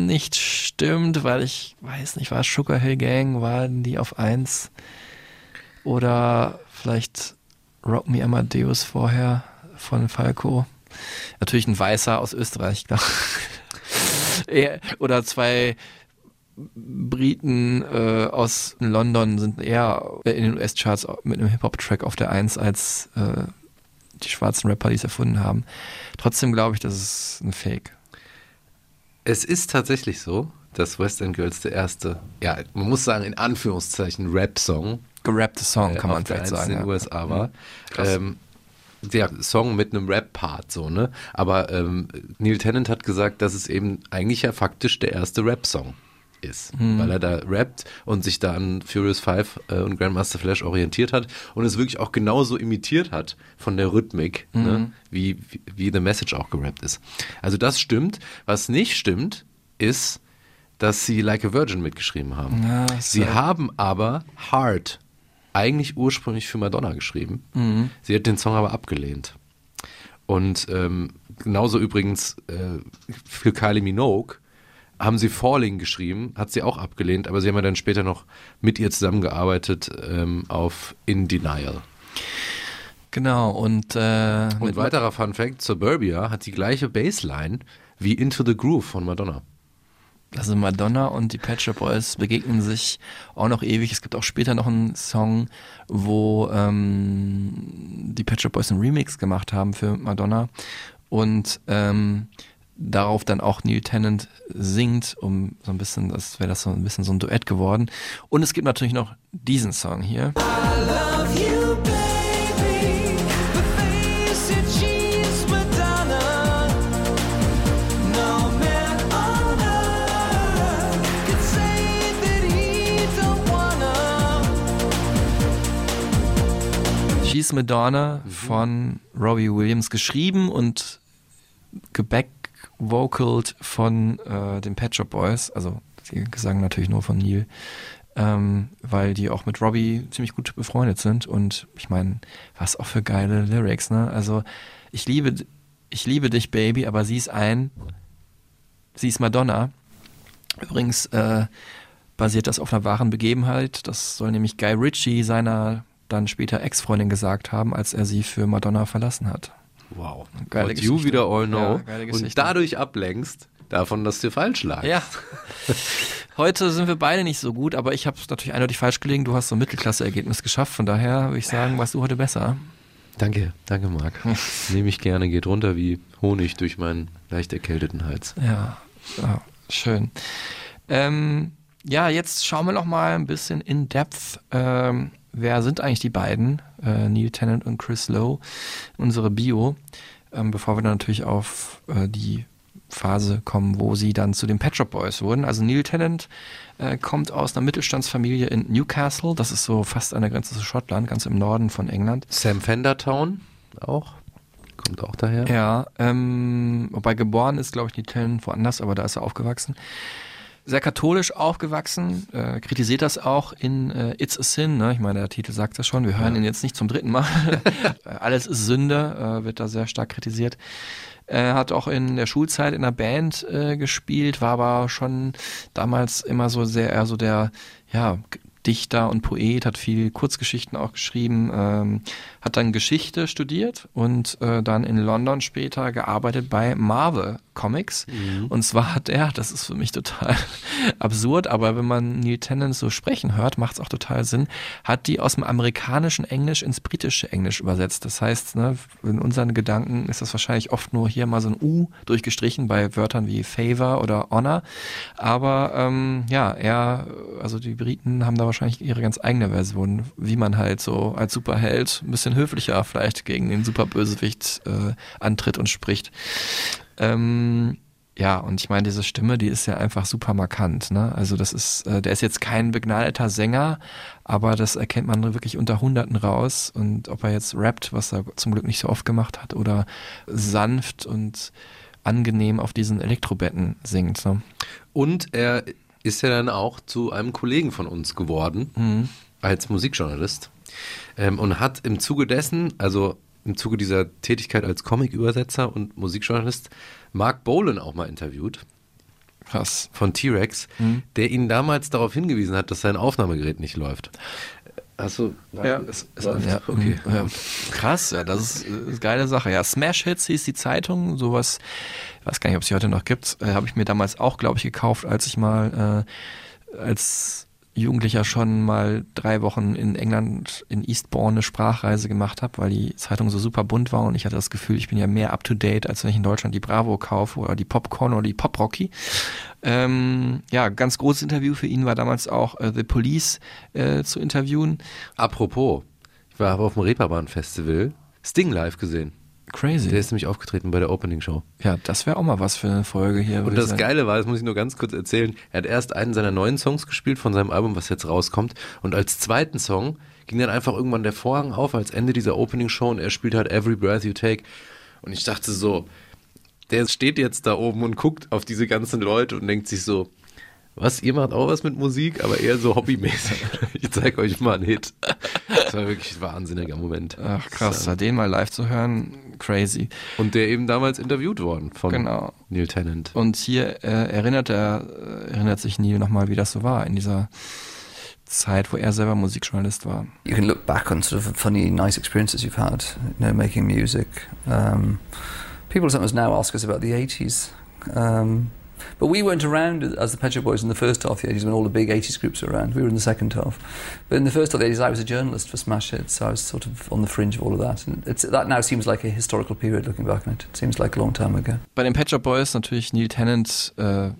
nicht stimmt, weil ich weiß nicht, war Sugar Hill Gang, waren die auf eins? Oder vielleicht Rock Me Amadeus vorher von Falco. Natürlich ein Weißer aus Österreich, klar. Oder zwei Briten äh, aus London sind eher in den US-Charts mit einem Hip-Hop-Track auf der Eins als äh, die schwarzen Rapper, die es erfunden haben. Trotzdem glaube ich, das ist ein Fake. Es ist tatsächlich so, dass West End Girls der erste, ja, man muss sagen, in Anführungszeichen Rap-Song Gerappte Song, kann äh, man auf der vielleicht sagen. in den ja. USA war. Mhm. Ähm, der Song mit einem Rap-Part, so, ne? Aber ähm, Neil Tennant hat gesagt, dass es eben eigentlich ja faktisch der erste Rap-Song ist, Mhm. weil er da rappt und sich da an Furious Five äh, und Grandmaster Flash orientiert hat und es wirklich auch genauso imitiert hat von der Rhythmik, ne? Mhm. wie, wie, wie The Message auch gerappt ist. Also das stimmt. Was nicht stimmt, ist, dass sie Like a Virgin mitgeschrieben haben. Ja, sie ja- haben aber Hard eigentlich ursprünglich für Madonna geschrieben. Mhm. Sie hat den Song aber abgelehnt. Und ähm, genauso übrigens äh, für Kylie Minogue haben sie Falling geschrieben, hat sie auch abgelehnt, aber sie haben ja dann später noch mit ihr zusammengearbeitet ähm, auf In Denial. Genau, und, äh, Und weiterer Fun Fact, Suburbia hat die gleiche Bassline wie Into the Groove von Madonna. Also Madonna und die Pet Shop Boys begegnen sich auch noch ewig. Es gibt auch später noch einen Song, wo ähm, die Pet Shop Boys einen Remix gemacht haben für Madonna und ähm, darauf dann auch Neil Tennant singt, um so ein bisschen, das wäre das so ein bisschen so ein Duett geworden. Und es gibt natürlich noch diesen Song hier. She's Madonna von Robbie Williams geschrieben und gebackwocalt von äh, den Pet Shop Boys, also die Gesang natürlich nur von Neil, ähm, weil die auch mit Robbie ziemlich gut befreundet sind und ich meine, was auch für geile Lyrics, ne? Also ich liebe, ich liebe dich, Baby, aber sie ist ein, sie ist Madonna. Übrigens äh, basiert das auf einer wahren Begebenheit. Das soll nämlich Guy Ritchie seiner dann später Ex-Freundin gesagt haben, als er sie für Madonna verlassen hat. Wow. Geile What you Geschichte. wieder all know. Ja, und dadurch ablenkst davon, dass dir falsch lag. Ja. Heute sind wir beide nicht so gut, aber ich habe natürlich eindeutig falsch gelegen. Du hast so ein Mittelklasse-Ergebnis geschafft. Von daher würde ich sagen, warst du heute besser. Danke, danke Marc. Nehme ich gerne, geht runter wie Honig durch meinen leicht erkälteten Hals. Ja, ja schön. Ähm, ja, jetzt schauen wir noch mal ein bisschen in Depth. Ähm, wer sind eigentlich die beiden? Äh, Neil Tennant und Chris Lowe. Unsere Bio. Ähm, bevor wir dann natürlich auf äh, die Phase kommen, wo sie dann zu den Pet Shop Boys wurden. Also Neil Tennant äh, kommt aus einer Mittelstandsfamilie in Newcastle. Das ist so fast an der Grenze zu Schottland, ganz im Norden von England. Sam Fendertown auch. Kommt auch daher. Ja, ähm, wobei geboren ist, glaube ich, Neil Tennant woanders, aber da ist er aufgewachsen. Sehr katholisch aufgewachsen, äh, kritisiert das auch in äh, It's a Sin. Ne? Ich meine, der Titel sagt das schon. Wir hören ihn jetzt nicht zum dritten Mal. Alles ist Sünde, äh, wird da sehr stark kritisiert. Er hat auch in der Schulzeit in einer Band äh, gespielt, war aber schon damals immer so sehr eher so der, ja, Dichter und Poet, hat viel Kurzgeschichten auch geschrieben, ähm, hat dann Geschichte studiert und äh, dann in London später gearbeitet bei Marvel Comics. Mhm. Und zwar hat er, das ist für mich total absurd, aber wenn man Neil Tennant so sprechen hört, macht es auch total Sinn, hat die aus dem amerikanischen Englisch ins britische Englisch übersetzt. Das heißt, ne, in unseren Gedanken ist das wahrscheinlich oft nur hier mal so ein U durchgestrichen bei Wörtern wie Favor oder Honor. Aber ähm, ja, er, also die Briten haben da wahrscheinlich ihre ganz eigene Version, wie man halt so als Superheld ein bisschen höflicher vielleicht gegen den Superbösewicht äh, antritt und spricht. Ähm, ja, und ich meine, diese Stimme, die ist ja einfach super markant. Ne? Also das ist, äh, der ist jetzt kein begnadeter Sänger, aber das erkennt man wirklich unter Hunderten raus. Und ob er jetzt rappt, was er zum Glück nicht so oft gemacht hat, oder sanft und angenehm auf diesen Elektrobetten singt. Ne? Und er ist ja dann auch zu einem Kollegen von uns geworden, Mhm. als Musikjournalist. Ähm, und hat im Zuge dessen, also im Zuge dieser Tätigkeit als Comic-Übersetzer und Musikjournalist, Mark Bolan auch mal interviewt. Krass. Von T-Rex, Mhm. der ihn damals darauf hingewiesen hat, dass sein Aufnahmegerät nicht läuft. Achso, Ja, es, es, ja, okay. ja. Krass, ja, das ist, äh, ist geile Sache. Ja, Smash Hits hieß die Zeitung, sowas, ich weiß gar nicht, ob es sie heute noch gibt, äh, habe ich mir damals auch, glaube ich, gekauft, als ich mal äh, als Jugendlicher schon mal drei Wochen in England in Eastbourne eine Sprachreise gemacht habe, weil die Zeitung so super bunt war und ich hatte das Gefühl, ich bin ja mehr up to date, als wenn ich in Deutschland die Bravo kaufe oder die Popcorn oder die Pop Rocky. Ähm, ja, ganz großes Interview für ihn war damals auch äh, The Police äh, zu interviewen. Apropos, ich war auf dem Reeperbahn Festival, Sting live gesehen. Crazy. Der ist nämlich aufgetreten bei der Opening Show. Ja, das wäre auch mal was für eine Folge hier. Und das. Geile war, das muss ich nur ganz kurz erzählen, er hat erst einen seiner neuen Songs gespielt von seinem Album, was jetzt rauskommt. Und als zweiten Song ging dann einfach irgendwann der Vorhang auf als Ende dieser Opening Show und er spielt halt Every Breath You Take. Und ich dachte so, der steht jetzt da oben und guckt auf diese ganzen Leute und denkt sich so, was, ihr macht auch was mit Musik, aber eher so hobbymäßig. Ich zeig euch mal einen Hit. Das war wirklich ein wahnsinniger Moment. Ach krass, ja. den mal live zu hören, crazy. Und der eben damals interviewt worden von Genau. Neil Tennant. Und hier äh, erinnert er, äh, erinnert sich Neil nochmal, wie das so war in dieser Zeit, wo er selber Musikjournalist war. You can look back on sort of funny, nice experiences you've had, you know, making music. Um, people sometimes now ask us about the 80s. Um, but we weren't around as the Pet Shop Boys in the first half of the 80s when all the big 80s groups were around. We were in the second half. But in the first half of the 80s, I was a journalist for Smash Hits, so I was sort of on the fringe of all of that. And that now seems like a historical period looking back on it. It seems like a long time ago. Bei den Pet Shop Boys natürlich Neil Tennant, äh,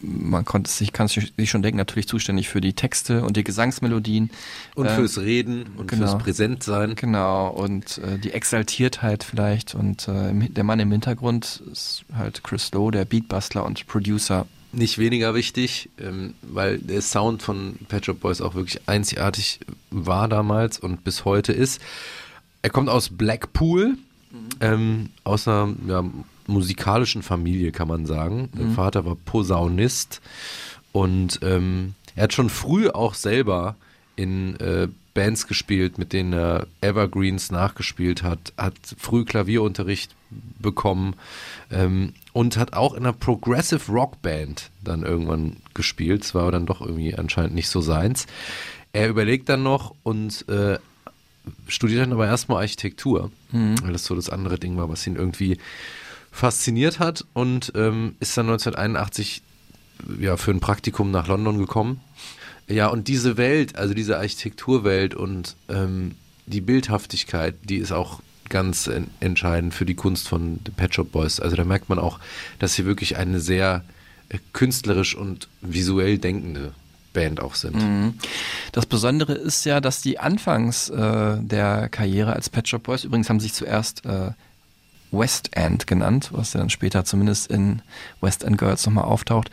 man konnte sich, kann sich schon denken, natürlich zuständig für die Texte und die Gesangsmelodien. Und Ähm, fürs Reden und genau. fürs Präsentsein. Genau, und äh, die Exaltiertheit vielleicht. Und äh, der Mann im Hintergrund ist halt Chris Lowe, der Beatbastler und Producer. Nicht weniger wichtig, ähm, weil der Sound von Pet Shop Boys auch wirklich einzigartig war damals und bis heute ist. Er kommt aus Blackpool, ähm, aus einer ja, musikalischen Familie, kann man sagen. Der Mhm. Vater war Posaunist und ähm, er hat schon früh auch selber in äh, Bands gespielt, mit denen er Evergreens nachgespielt hat, hat früh Klavierunterricht bekommen ähm, und hat auch in einer Progressive Rock Band dann irgendwann gespielt. Es war aber dann doch irgendwie anscheinend nicht so seins. Er überlegt dann noch und äh, studiert dann aber erstmal Architektur, weil das so das andere Ding war, was ihn irgendwie fasziniert hat und ähm, ist dann 1981 ja, für ein Praktikum nach London gekommen. Ja, und diese Welt, also diese Architekturwelt und ähm, die Bildhaftigkeit, die ist auch ganz en entscheidend für die Kunst von The Pet Shop Boys. Also da merkt man auch, dass sie wirklich eine sehr äh, künstlerisch und visuell denkende Band auch sind. Mhm. Das Besondere ist ja, dass die anfangs äh, der Karriere als Pet Shop Boys, übrigens haben sich zuerst äh, West End genannt, was ja dann später zumindest in West End Girls nochmal auftaucht.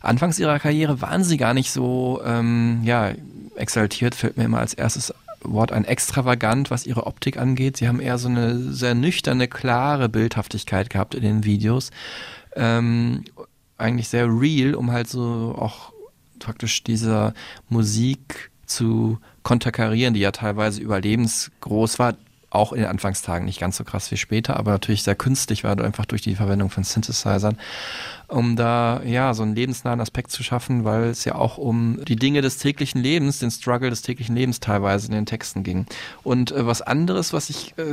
Anfangs ihrer Karriere waren sie gar nicht so, ähm, ja, exaltiert, fällt mir immer als erstes Wort ein extravagant, was ihre Optik angeht. Sie haben eher so eine sehr nüchterne, klare Bildhaftigkeit gehabt in den Videos. Ähm, eigentlich sehr real, um halt so auch praktisch dieser Musik zu konterkarieren, die ja teilweise überlebensgroß war auch in den Anfangstagen nicht ganz so krass wie später, aber natürlich sehr künstlich war, einfach durch die Verwendung von Synthesizern, um da ja so einen lebensnahen Aspekt zu schaffen, weil es ja auch um die Dinge des täglichen Lebens, den Struggle des täglichen Lebens teilweise in den Texten ging. Und äh, was anderes, was ich äh,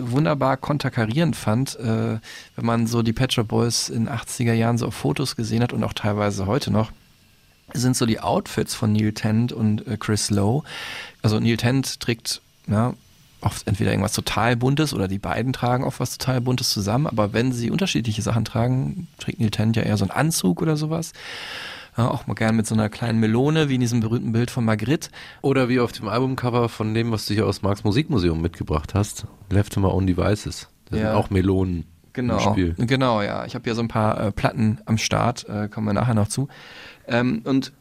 wunderbar konterkarierend fand, äh, wenn man so die Pet Boys in 80er Jahren so auf Fotos gesehen hat und auch teilweise heute noch, sind so die Outfits von Neil Tent und äh, Chris Lowe. Also Neil Tent trägt ja, oft entweder irgendwas total Buntes oder die beiden tragen oft was total Buntes zusammen, aber wenn sie unterschiedliche Sachen tragen, trägt Neil Tent ja eher so einen Anzug oder sowas. Ja, auch mal gern mit so einer kleinen Melone, wie in diesem berühmten Bild von Magritte. Oder wie auf dem Albumcover von dem, was du hier aus Marx Musikmuseum mitgebracht hast. Left to my own devices. Da Ja. sind auch Melonen Genau, im Spiel. genau, ja. Ich habe hier so ein paar äh, Platten am Start, äh, kommen wir nachher noch zu. Ähm, und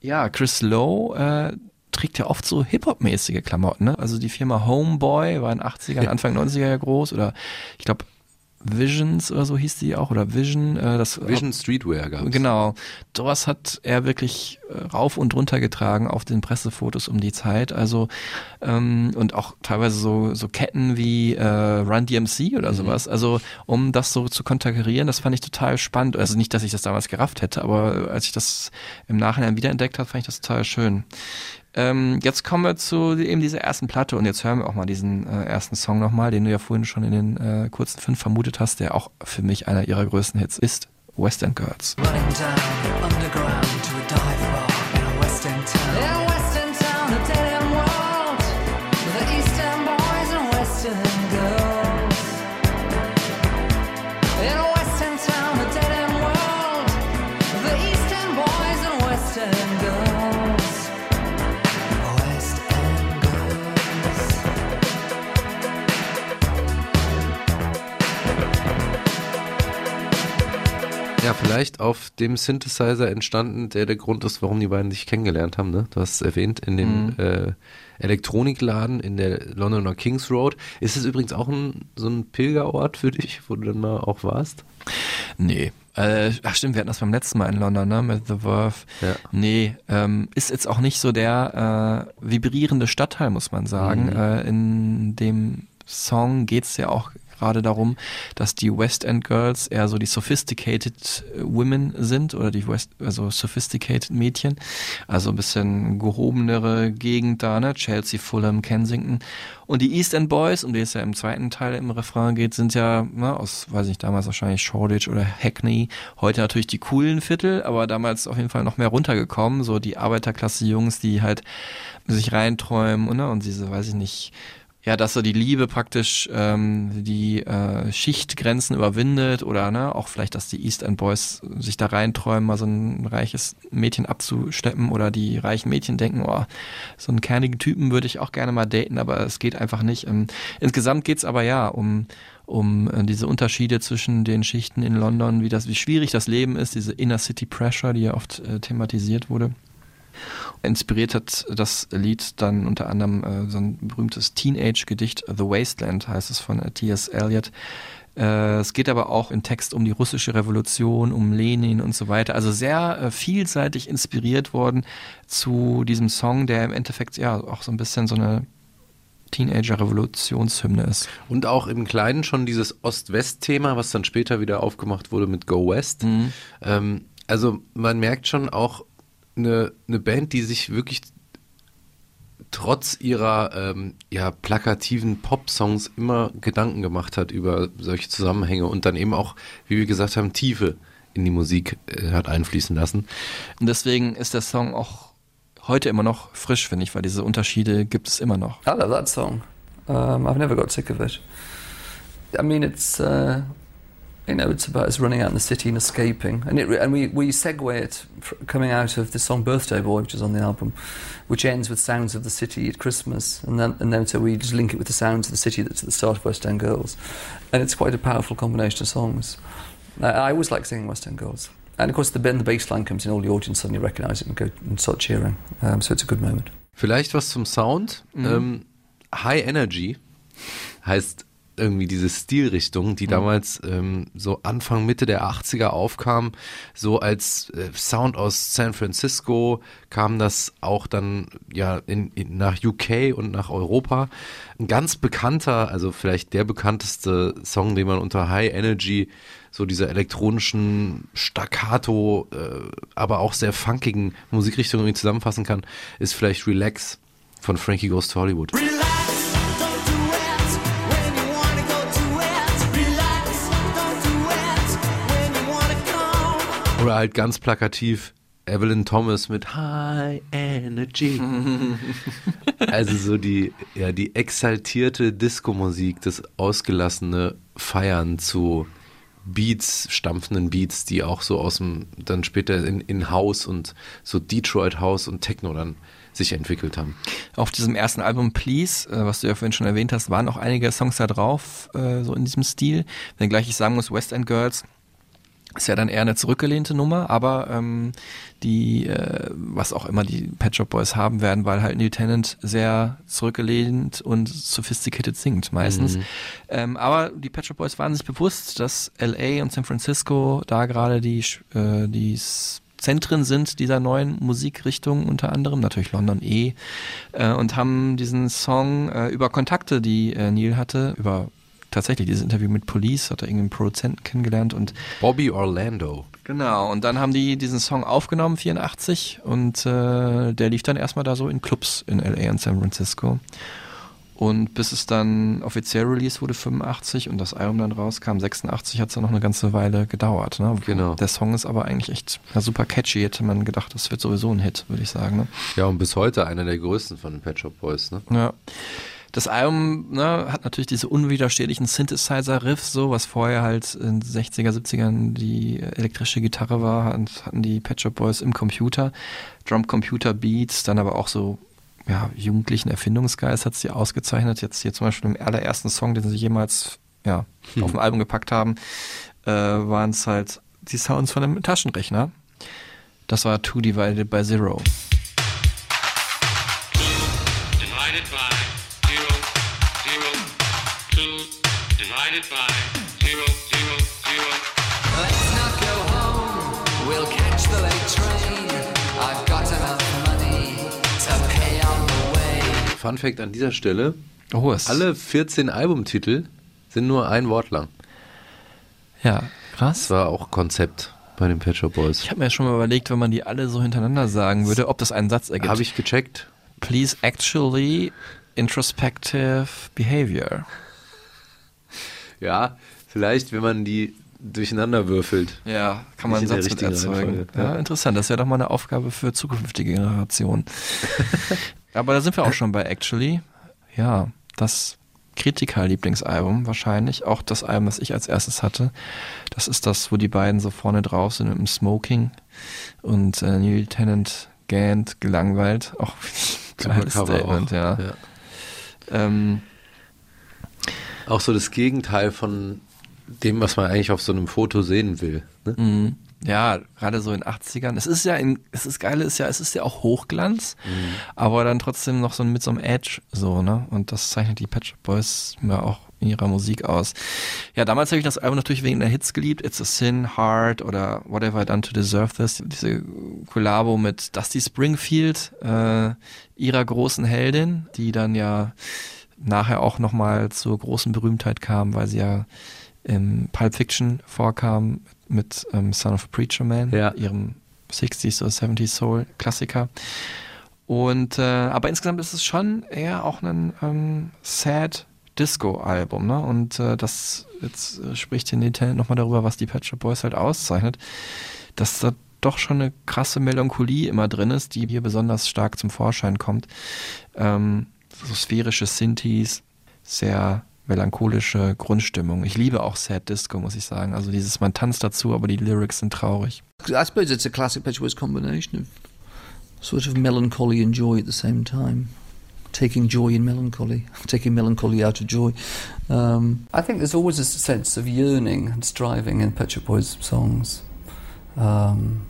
ja, Chris Lowe äh, trägt ja oft so Hip-Hop-mäßige Klamotten. Ne? Also die Firma Homeboy war in den 80ern, Anfang 90er ja groß oder ich glaube Visions oder so hieß die auch oder Vision. Äh, das Vision Streetwear gab's. Genau. Sowas hat er wirklich äh, rauf und runter getragen auf den Pressefotos um die Zeit. Also ähm, und auch teilweise so, so Ketten wie äh, Run DMC oder sowas. Also um das so zu konterkarieren, das fand ich total spannend. Also nicht, dass ich das damals gerafft hätte, aber als ich das im Nachhinein wiederentdeckt habe, fand ich das total schön. Ähm, jetzt kommen wir zu eben dieser ersten Platte und jetzt hören wir auch mal diesen äh, ersten Song nochmal, den du ja vorhin schon in den äh, kurzen fünf vermutet hast, der auch für mich einer ihrer größten Hits ist. West End Girls. Running down underground Ja, vielleicht auf dem Synthesizer entstanden, der der Grund ist, warum die beiden sich kennengelernt haben. Ne? Du hast es erwähnt, in dem Mhm. äh, Elektronikladen in der Londoner Kings Road. Ist es übrigens auch ein, so ein Pilgerort für dich, wo du dann mal auch warst? Nee. Äh, ach stimmt, wir hatten das beim letzten Mal in London, ne, mit The Verve. Ja. Nee, ähm, ist jetzt auch nicht so der äh, vibrierende Stadtteil, muss man sagen. Mhm. Äh, in dem Song geht's ja auch gerade darum, dass die West End Girls eher so die sophisticated äh, Women sind oder die West, also sophisticated Mädchen. Also ein bisschen gehobenere Gegend da, ne? Chelsea, Fulham, Kensington. Und die East End Boys, um die es ja im zweiten Teil im Refrain geht, sind ja ne, aus, weiß ich, damals wahrscheinlich Shoreditch oder Hackney. Heute natürlich die coolen Viertel, aber damals auf jeden Fall noch mehr runtergekommen. So die Arbeiterklasse-Jungs, die halt sich reinträumen ne? und diese, weiß ich nicht, ja, dass so die Liebe praktisch ähm, die äh, Schichtgrenzen überwindet oder ne, auch vielleicht, dass die East End Boys sich da reinträumen, mal so ein reiches Mädchen abzusteppen oder die reichen Mädchen denken, oh, so einen kernigen Typen würde ich auch gerne mal daten, aber es geht einfach nicht. Ähm, insgesamt geht's aber ja um um äh, diese Unterschiede zwischen den Schichten in London, wie das, wie schwierig das Leben ist, diese Inner City Pressure, die ja oft äh, thematisiert wurde. Inspiriert hat das Lied dann unter anderem äh, so ein berühmtes Teenage-Gedicht, The Wasteland heißt es von äh, T.S. Eliot. Äh, es geht aber auch im Text um die russische Revolution, um Lenin und so weiter. Also sehr äh, vielseitig inspiriert worden zu diesem Song, der im Endeffekt ja auch so ein bisschen so eine Teenager-Revolutionshymne ist. Und auch im Kleinen schon dieses Ost-West-Thema, was dann später wieder aufgemacht wurde mit Go West. Mhm. Ähm, also man merkt schon auch eine, eine Band, die sich wirklich trotz ihrer ähm, ja, plakativen Pop-Songs immer Gedanken gemacht hat über solche Zusammenhänge und dann eben auch, wie wir gesagt haben, Tiefe in die Musik äh, hat einfließen lassen. Und deswegen ist der Song auch heute immer noch frisch, finde ich, weil diese Unterschiede gibt es immer noch. I love that song. Um, I've never got sick of it. I mean, it's uh, you know, it's about us running out in the city and escaping, and it and we we segue it fr- coming out of the song "Birthday Boy," which is on the album, which ends with sounds of the city at Christmas, and then and then so we just link it with the sounds of the city that's at the start of West End Girls, and it's quite a powerful combination of songs. I, I always like singing West End Girls. And of course, the, then the bass line comes in, all the audience suddenly recognise it and go and start cheering. Um, so it's a good moment. Vielleicht was zum Sound. Mhm. Ähm, High Energy heißt irgendwie diese Stilrichtung, die damals ähm, so Anfang, Mitte der 80er aufkam, so als äh, Sound aus San Francisco kam das auch dann ja in, in, nach UK und nach Europa. Ein ganz bekannter, also vielleicht der bekannteste Song, den man unter High Energy so dieser elektronischen Staccato, äh, aber auch sehr funkigen Musikrichtung irgendwie zusammenfassen kann, ist vielleicht Relax von Frankie Goes to Hollywood. Oder halt ganz plakativ Evelyn Thomas mit High Energy. also so die, ja, die exaltierte Disco-Musik, das ausgelassene Feiern zu Beats, stampfenden Beats, die auch so aus dem, dann später in, in House und so Detroit House und Techno dann sich entwickelt haben. Auf diesem ersten Album Please, äh, was du ja vorhin schon erwähnt hast, waren auch einige Songs da drauf, äh, so in diesem Stil. Wenngleich ich sagen muss, West End Girls ist ja dann eher eine zurückgelehnte Nummer, aber ähm, die, äh, was auch immer die Pet Shop Boys haben werden, weil halt Lieutenant sehr zurückgelehnt und sophisticated singt meistens. Mhm. Ähm, aber die Pet Shop Boys waren sich bewusst, dass LA und San Francisco da gerade die, äh, die Zentren sind dieser neuen Musikrichtung unter anderem, natürlich London eh, äh, und haben diesen Song äh, über Kontakte, die äh, Neil hatte, über tatsächlich dieses Interview mit Police, hat er irgendeinen Produzenten kennengelernt und Bobby Orlando. Genau, und dann haben die diesen Song aufgenommen, 84, und äh, der lief dann erstmal da so in Clubs in LA und San Francisco. Und bis es dann offiziell released wurde, 85, und das Album dann rauskam, 86, hat es dann noch eine ganze Weile gedauert. Ne? Genau. Der Song ist aber eigentlich echt ja, super catchy, hätte man gedacht, das wird sowieso ein Hit, würde ich sagen. Ne? Ja, und bis heute einer der größten von den Pet Shop Boys, ne? Ja. Das Album ne, hat natürlich diese unwiderstehlichen Synthesizer-Riffs, so was vorher halt in den 60er, 70ern die elektrische Gitarre war, und hatten die Pet Shop Boys im Computer, Drum-Computer-Beats, dann aber auch so ja, jugendlichen Erfindungsgeist hat sie ausgezeichnet. Jetzt hier zum Beispiel im allerersten Song, den sie jemals ja, Hm. auf dem Album gepackt haben, äh, waren es halt die Sounds von einem Taschenrechner. Das war Two Divided by Zero. Divided by zero, zero, zero. Let's not go home. We'll catch the late train. I've got enough money to pay on the way. Fun Fact an dieser Stelle: Oh, Alle 14 Albumtitel sind nur ein Wort lang. Ja, krass. Das war auch Konzept bei den Pet Shop Boys. Ich habe mir schon mal überlegt, wenn man die alle so hintereinander sagen würde, ob das einen Satz ergibt. Habe ich gecheckt. Please actually introspective behavior. Ja, vielleicht, wenn man die durcheinander würfelt. Ja, kann man einen Satz mit erzeugen. Ja, ja. interessant. Das wäre doch mal eine Aufgabe für zukünftige Generationen. Aber da sind wir auch schon bei Actually. Ja, das Kritiker-Lieblingsalbum wahrscheinlich. Auch das Album, das ich als erstes hatte. Das ist das, wo die beiden so vorne drauf sind mit dem Smoking und äh, Neil Tennant gähnt, gelangweilt. Auch geiles Statement, auch. ja. Ja. Ähm, Auch so das Gegenteil von dem, was man eigentlich auf so einem Foto sehen will. Ne? Mhm. Ja, gerade so in 80ern. Es ist ja, in, es ist geil, ist ja, es ist ja auch Hochglanz, aber dann trotzdem noch so mit so einem Edge, so, ne? Und das zeichnet die Shop Boys ja auch in ihrer Musik aus. Ja, damals habe ich das Album natürlich wegen der Hits geliebt. It's a Sin, Heart oder Whatever I Done to Deserve This. Diese Kollabo mit Dusty Springfield, äh, ihrer großen Heldin, die dann ja nachher auch nochmal zur großen Berühmtheit kam, weil sie ja im Pulp Fiction vorkam mit ähm, Son of a Preacher Man, Ja. ihrem 60s oder 70s Soul Klassiker. Und äh, aber insgesamt ist es schon eher auch ein ähm, sad Disco-Album, ne? Und äh, das jetzt äh, spricht in Detail nochmal darüber, was die Pet Shop Boys halt auszeichnet, dass da doch schon eine krasse Melancholie immer drin ist, die hier besonders stark zum Vorschein kommt. Ähm, so sphärische Synthes, sehr melancholische Grundstimmung. Ich liebe auch Sad Disco, muss ich sagen. Also dieses, man tanzt dazu, aber die Lyrics sind traurig. I suppose it's a classic Pet combination of sort of melancholy and joy at the same time. Taking joy in melancholy, taking melancholy out of joy. Um, I think there's always a sense of yearning and striving in Pet Shop Boys songs. Um,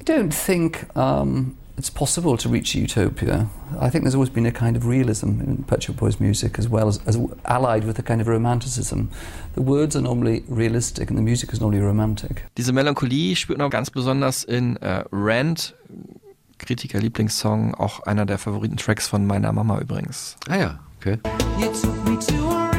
I don't think um, it's possible to reach utopia. I think there's always been a kind of realism in Pet Shop Boys music as well as, as allied with a kind of romanticism. The words are normally realistic and the music is normally romantic. Diese Melancholie spürt man ganz besonders in äh, Rant, Kritiker-Lieblingssong, auch einer der Favoriten-Tracks von meiner Mama übrigens. Ah ja, okay. You took me to a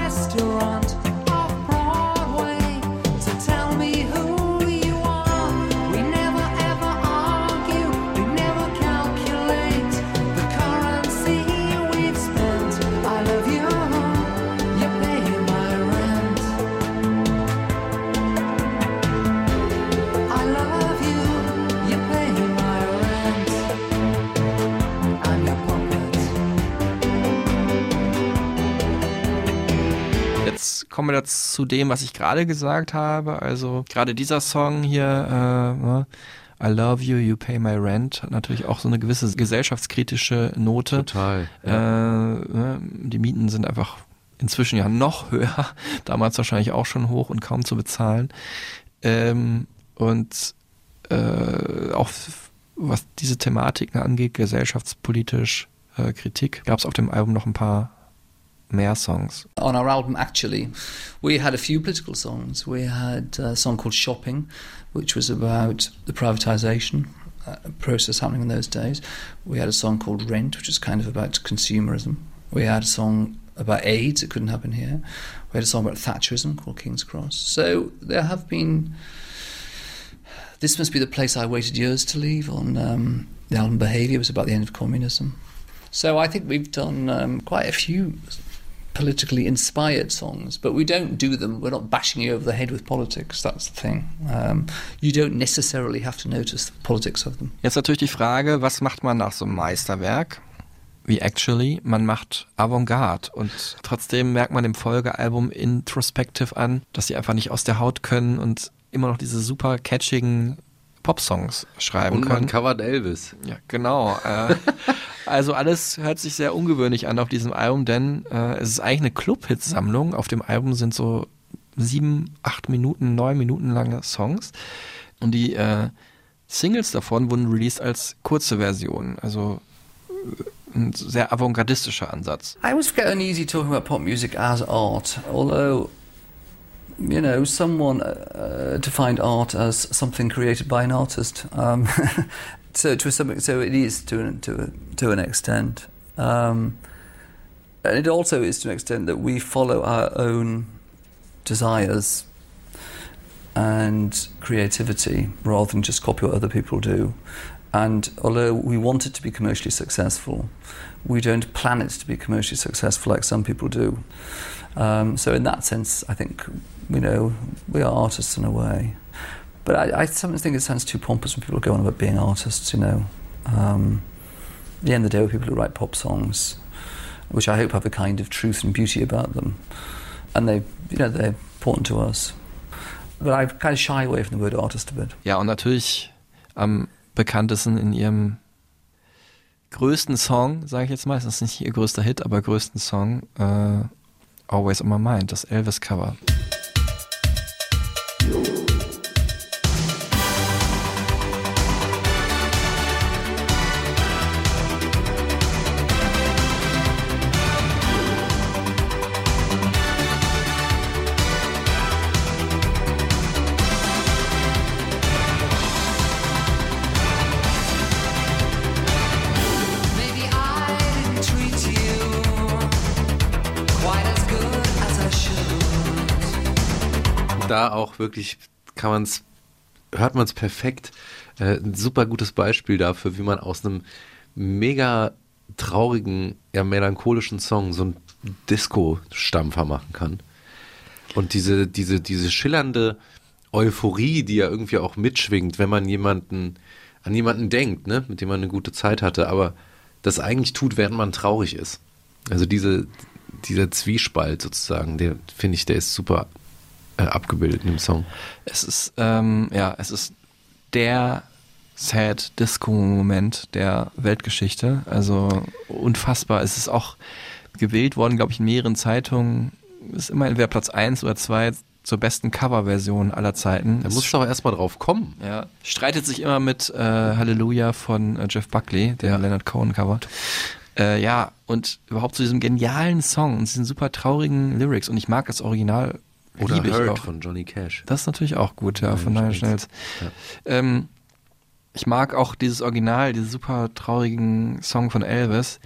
Jetzt kommen wir jetzt zu dem, was ich gerade gesagt habe. Also gerade dieser Song hier, äh, ne, I Love You, You Pay My Rent, hat natürlich auch so eine gewisse gesellschaftskritische Note. Total. Äh, ne, die Mieten sind einfach inzwischen ja noch höher, damals wahrscheinlich auch schon hoch und kaum zu bezahlen. Ähm, und äh, auch was diese Thematiken angeht, gesellschaftspolitisch äh, Kritik, gab es auf dem Album noch ein paar mehr Songs. on our album, actually, we had a few political songs. We had a song called Shopping, which was about the privatization uh, process happening in those days. We had a song called Rent, which was kind of about consumerism. We had a song about AIDS, it couldn't happen here. We had a song about Thatcherism called King's Cross. So there have been. This must be the place I waited years to leave on um, the album Behaviour, was about the end of communism. So I think we've done um, quite a few politically inspired songs, but we don't do them. We're not bashing you over the head with politics. That's the thing. Um, you don't necessarily have to notice the politics of them. Jetzt natürlich die Frage, was macht man nach so einem Meisterwerk? Wie Actually, man macht Avantgarde und trotzdem merkt man dem Folgealbum Introspective an, dass sie einfach nicht aus der Haut können und immer noch diese super catchigen Popsongs schreiben Und man können. covert Elvis. Ja, genau. Äh, also alles hört sich sehr ungewöhnlich an auf diesem Album, denn äh, es ist eigentlich eine Club-Hit-Sammlung. Auf dem Album sind so sieben, acht Minuten, neun Minuten lange Songs. Und die äh, Singles davon wurden released als kurze Version. Also ein sehr avantgardistischer Ansatz. I always get uneasy talking about pop music as art, although, you know, someone uh, defined art as something created by an artist. Um, so to some, so it is to an, to a, to an extent, um, and it also is to an extent that we follow our own desires and creativity rather than just copy what other people do. And although we want it to be commercially successful, we don't plan it to be commercially successful like some people do. Um, so in that sense, I think you know we are artists in a way. But I, I sometimes think it sounds too pompous when people go on about being artists. You know, um, at the end of the day, we're people who write pop songs, which I hope have a kind of truth and beauty about them, and they, you know, they're important to us. But I kind of shy away from the word artist a bit. Ja, und natürlich am bekanntesten in ihrem größten Song, sage ich jetzt mal, es ist nicht ihr größter Hit, aber größten Song, äh, Always on My Mind, das Elvis-Cover. Auch wirklich kann man es hört man es perfekt. Äh, ein super gutes Beispiel dafür, wie man aus einem mega traurigen, ja, melancholischen Song so einen Disco-Stampfer machen kann. Und diese, diese, diese schillernde Euphorie, die ja irgendwie auch mitschwingt, wenn man jemanden, an jemanden denkt, ne, mit dem man eine gute Zeit hatte, aber das eigentlich tut, während man traurig ist. Also diese, dieser Zwiespalt sozusagen, der finde ich, der ist super äh, abgebildet in dem Song. Es ist, ähm, ja, es ist der Sad Disco-Moment der Weltgeschichte. Also unfassbar. Es ist auch gewählt worden, glaube ich, in mehreren Zeitungen. Ist immer entweder Platz 1 oder 2 zur besten Coverversion aller Zeiten. Da muss doch erstmal drauf kommen. Ja. Streitet sich immer mit äh, Hallelujah von äh, Jeff Buckley, dem Ja. Leonard Cohen Cover. Äh, ja, und überhaupt zu diesem genialen Song und diesen super traurigen Lyrics. Und ich mag das Original. Oder liebe ich Hurt auch. von Johnny Cash. Das ist natürlich auch gut, ja, von Nine Inch Schnells. Ähm, ich mag auch dieses Original, diesen super traurigen Song von Elvis.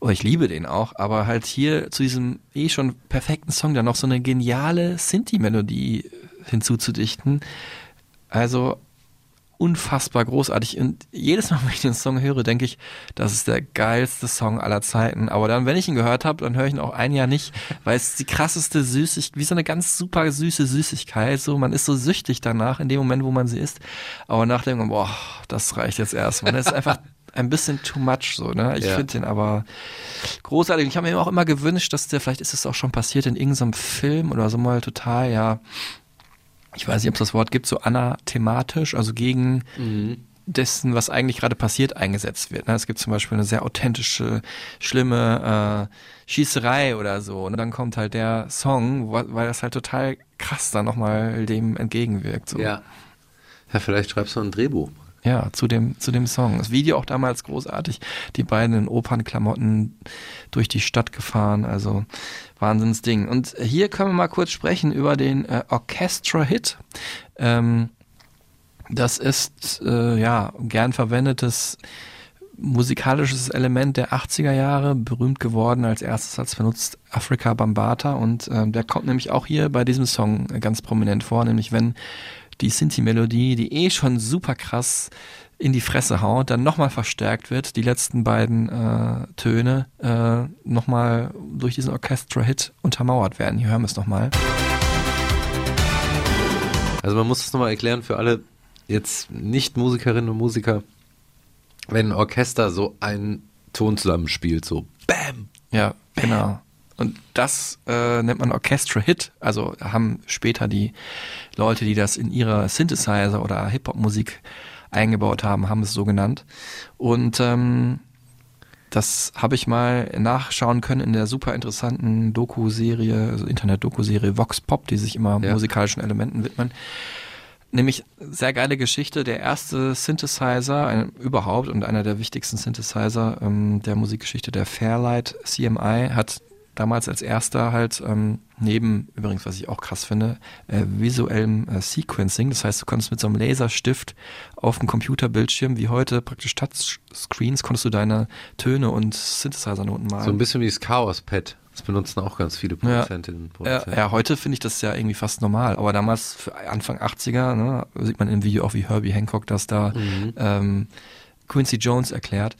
Oh, ich liebe den auch, aber halt hier zu diesem eh schon perfekten Song dann noch so eine geniale Sinti-Melodie hinzuzudichten. Also unfassbar großartig. Und jedes Mal, wenn ich den Song höre, denke ich, das ist der geilste Song aller Zeiten. Aber dann, wenn ich ihn gehört habe, dann höre ich ihn auch ein Jahr nicht, weil es die krasseste Süßigkeit, wie so eine ganz super süße Süßigkeit. So, man ist so süchtig danach in dem Moment, wo man sie isst. Aber man, boah, das reicht jetzt erstmal. Das ist einfach ein bisschen too much so, ne? Ich Ja. finde den aber großartig. Ich habe mir auch immer gewünscht, dass der, vielleicht ist es auch schon passiert in irgendeinem Film oder so mal total, ja, ich weiß nicht, ob es das Wort gibt, so anathematisch, also gegen dessen, was eigentlich gerade passiert, eingesetzt wird. ne? Es gibt zum Beispiel eine sehr authentische, schlimme äh, Schießerei oder so. Und dann kommt halt der Song, weil das halt total krass dann nochmal dem entgegenwirkt. So. Ja. Ja, vielleicht schreibst du ein Drehbuch. Ja, zu dem, zu dem Song. Das Video auch damals großartig. Die beiden in Opernklamotten durch die Stadt gefahren. Also Wahnsinnsding. Und hier können wir mal kurz sprechen über den äh, Orchestra-Hit. Ähm, das ist äh, ja gern verwendetes musikalisches Element der 80er Jahre, berühmt geworden als erstes als benutzt Afrika Bambata und ähm, der kommt nämlich auch hier bei diesem Song äh, ganz prominent vor, nämlich wenn die Sinti-Melodie, die eh schon super krass in die Fresse haut, dann nochmal verstärkt wird, die letzten beiden äh, Töne äh, nochmal durch diesen Orchestra-Hit untermauert werden. Hier hören wir es nochmal. Also man muss es nochmal erklären für alle jetzt nicht Musikerinnen und Musiker, wenn ein Orchester so einen Ton zusammenspielt, so BAM! Ja, genau. Und das äh, nennt man Orchestra-Hit. Also haben später die Leute, die das in ihrer Synthesizer oder Hip-Hop-Musik eingebaut haben, haben es so genannt. Und ähm, das habe ich mal nachschauen können in der super interessanten Doku-Serie, also Internet-Doku-Serie Vox Pop, die sich immer Ja. musikalischen Elementen widmen. Nämlich sehr geile Geschichte. Der erste Synthesizer ein, überhaupt und einer der wichtigsten Synthesizer ähm, der Musikgeschichte, der Fairlight CMI, hat damals als erster halt ähm, neben, übrigens, was ich auch krass finde, äh, visuellem äh, Sequencing. Das heißt, du konntest mit so einem Laserstift auf dem Computerbildschirm wie heute praktisch Touchscreens konntest du deine Töne und Synthesizer-Noten malen. So ein bisschen wie das Chaos-Pad. Das benutzen auch ganz viele Produzentinnen und Ja, Produzenten. ja, heute finde ich das ja irgendwie fast normal, aber damals für Anfang 80er, ne, sieht man im Video auch wie Herbie Hancock das da Mhm. ähm, Quincy Jones erklärt.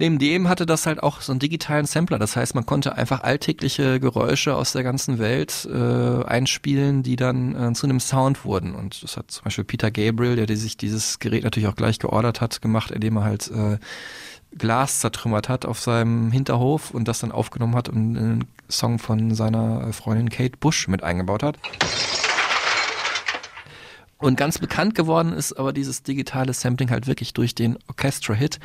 Neben dem hatte das halt auch so einen digitalen Sampler. Das heißt, man konnte einfach alltägliche Geräusche aus der ganzen Welt äh, einspielen, die dann äh, zu einem Sound wurden. Und das hat zum Beispiel Peter Gabriel, der, sich dieses Gerät natürlich auch gleich geordert hat, gemacht, indem er halt äh, Glas zertrümmert hat auf seinem Hinterhof und das dann aufgenommen hat und einen Song von seiner Freundin Kate Bush mit eingebaut hat. Und ganz bekannt geworden ist aber dieses digitale Sampling halt wirklich durch den Orchestra-Hit,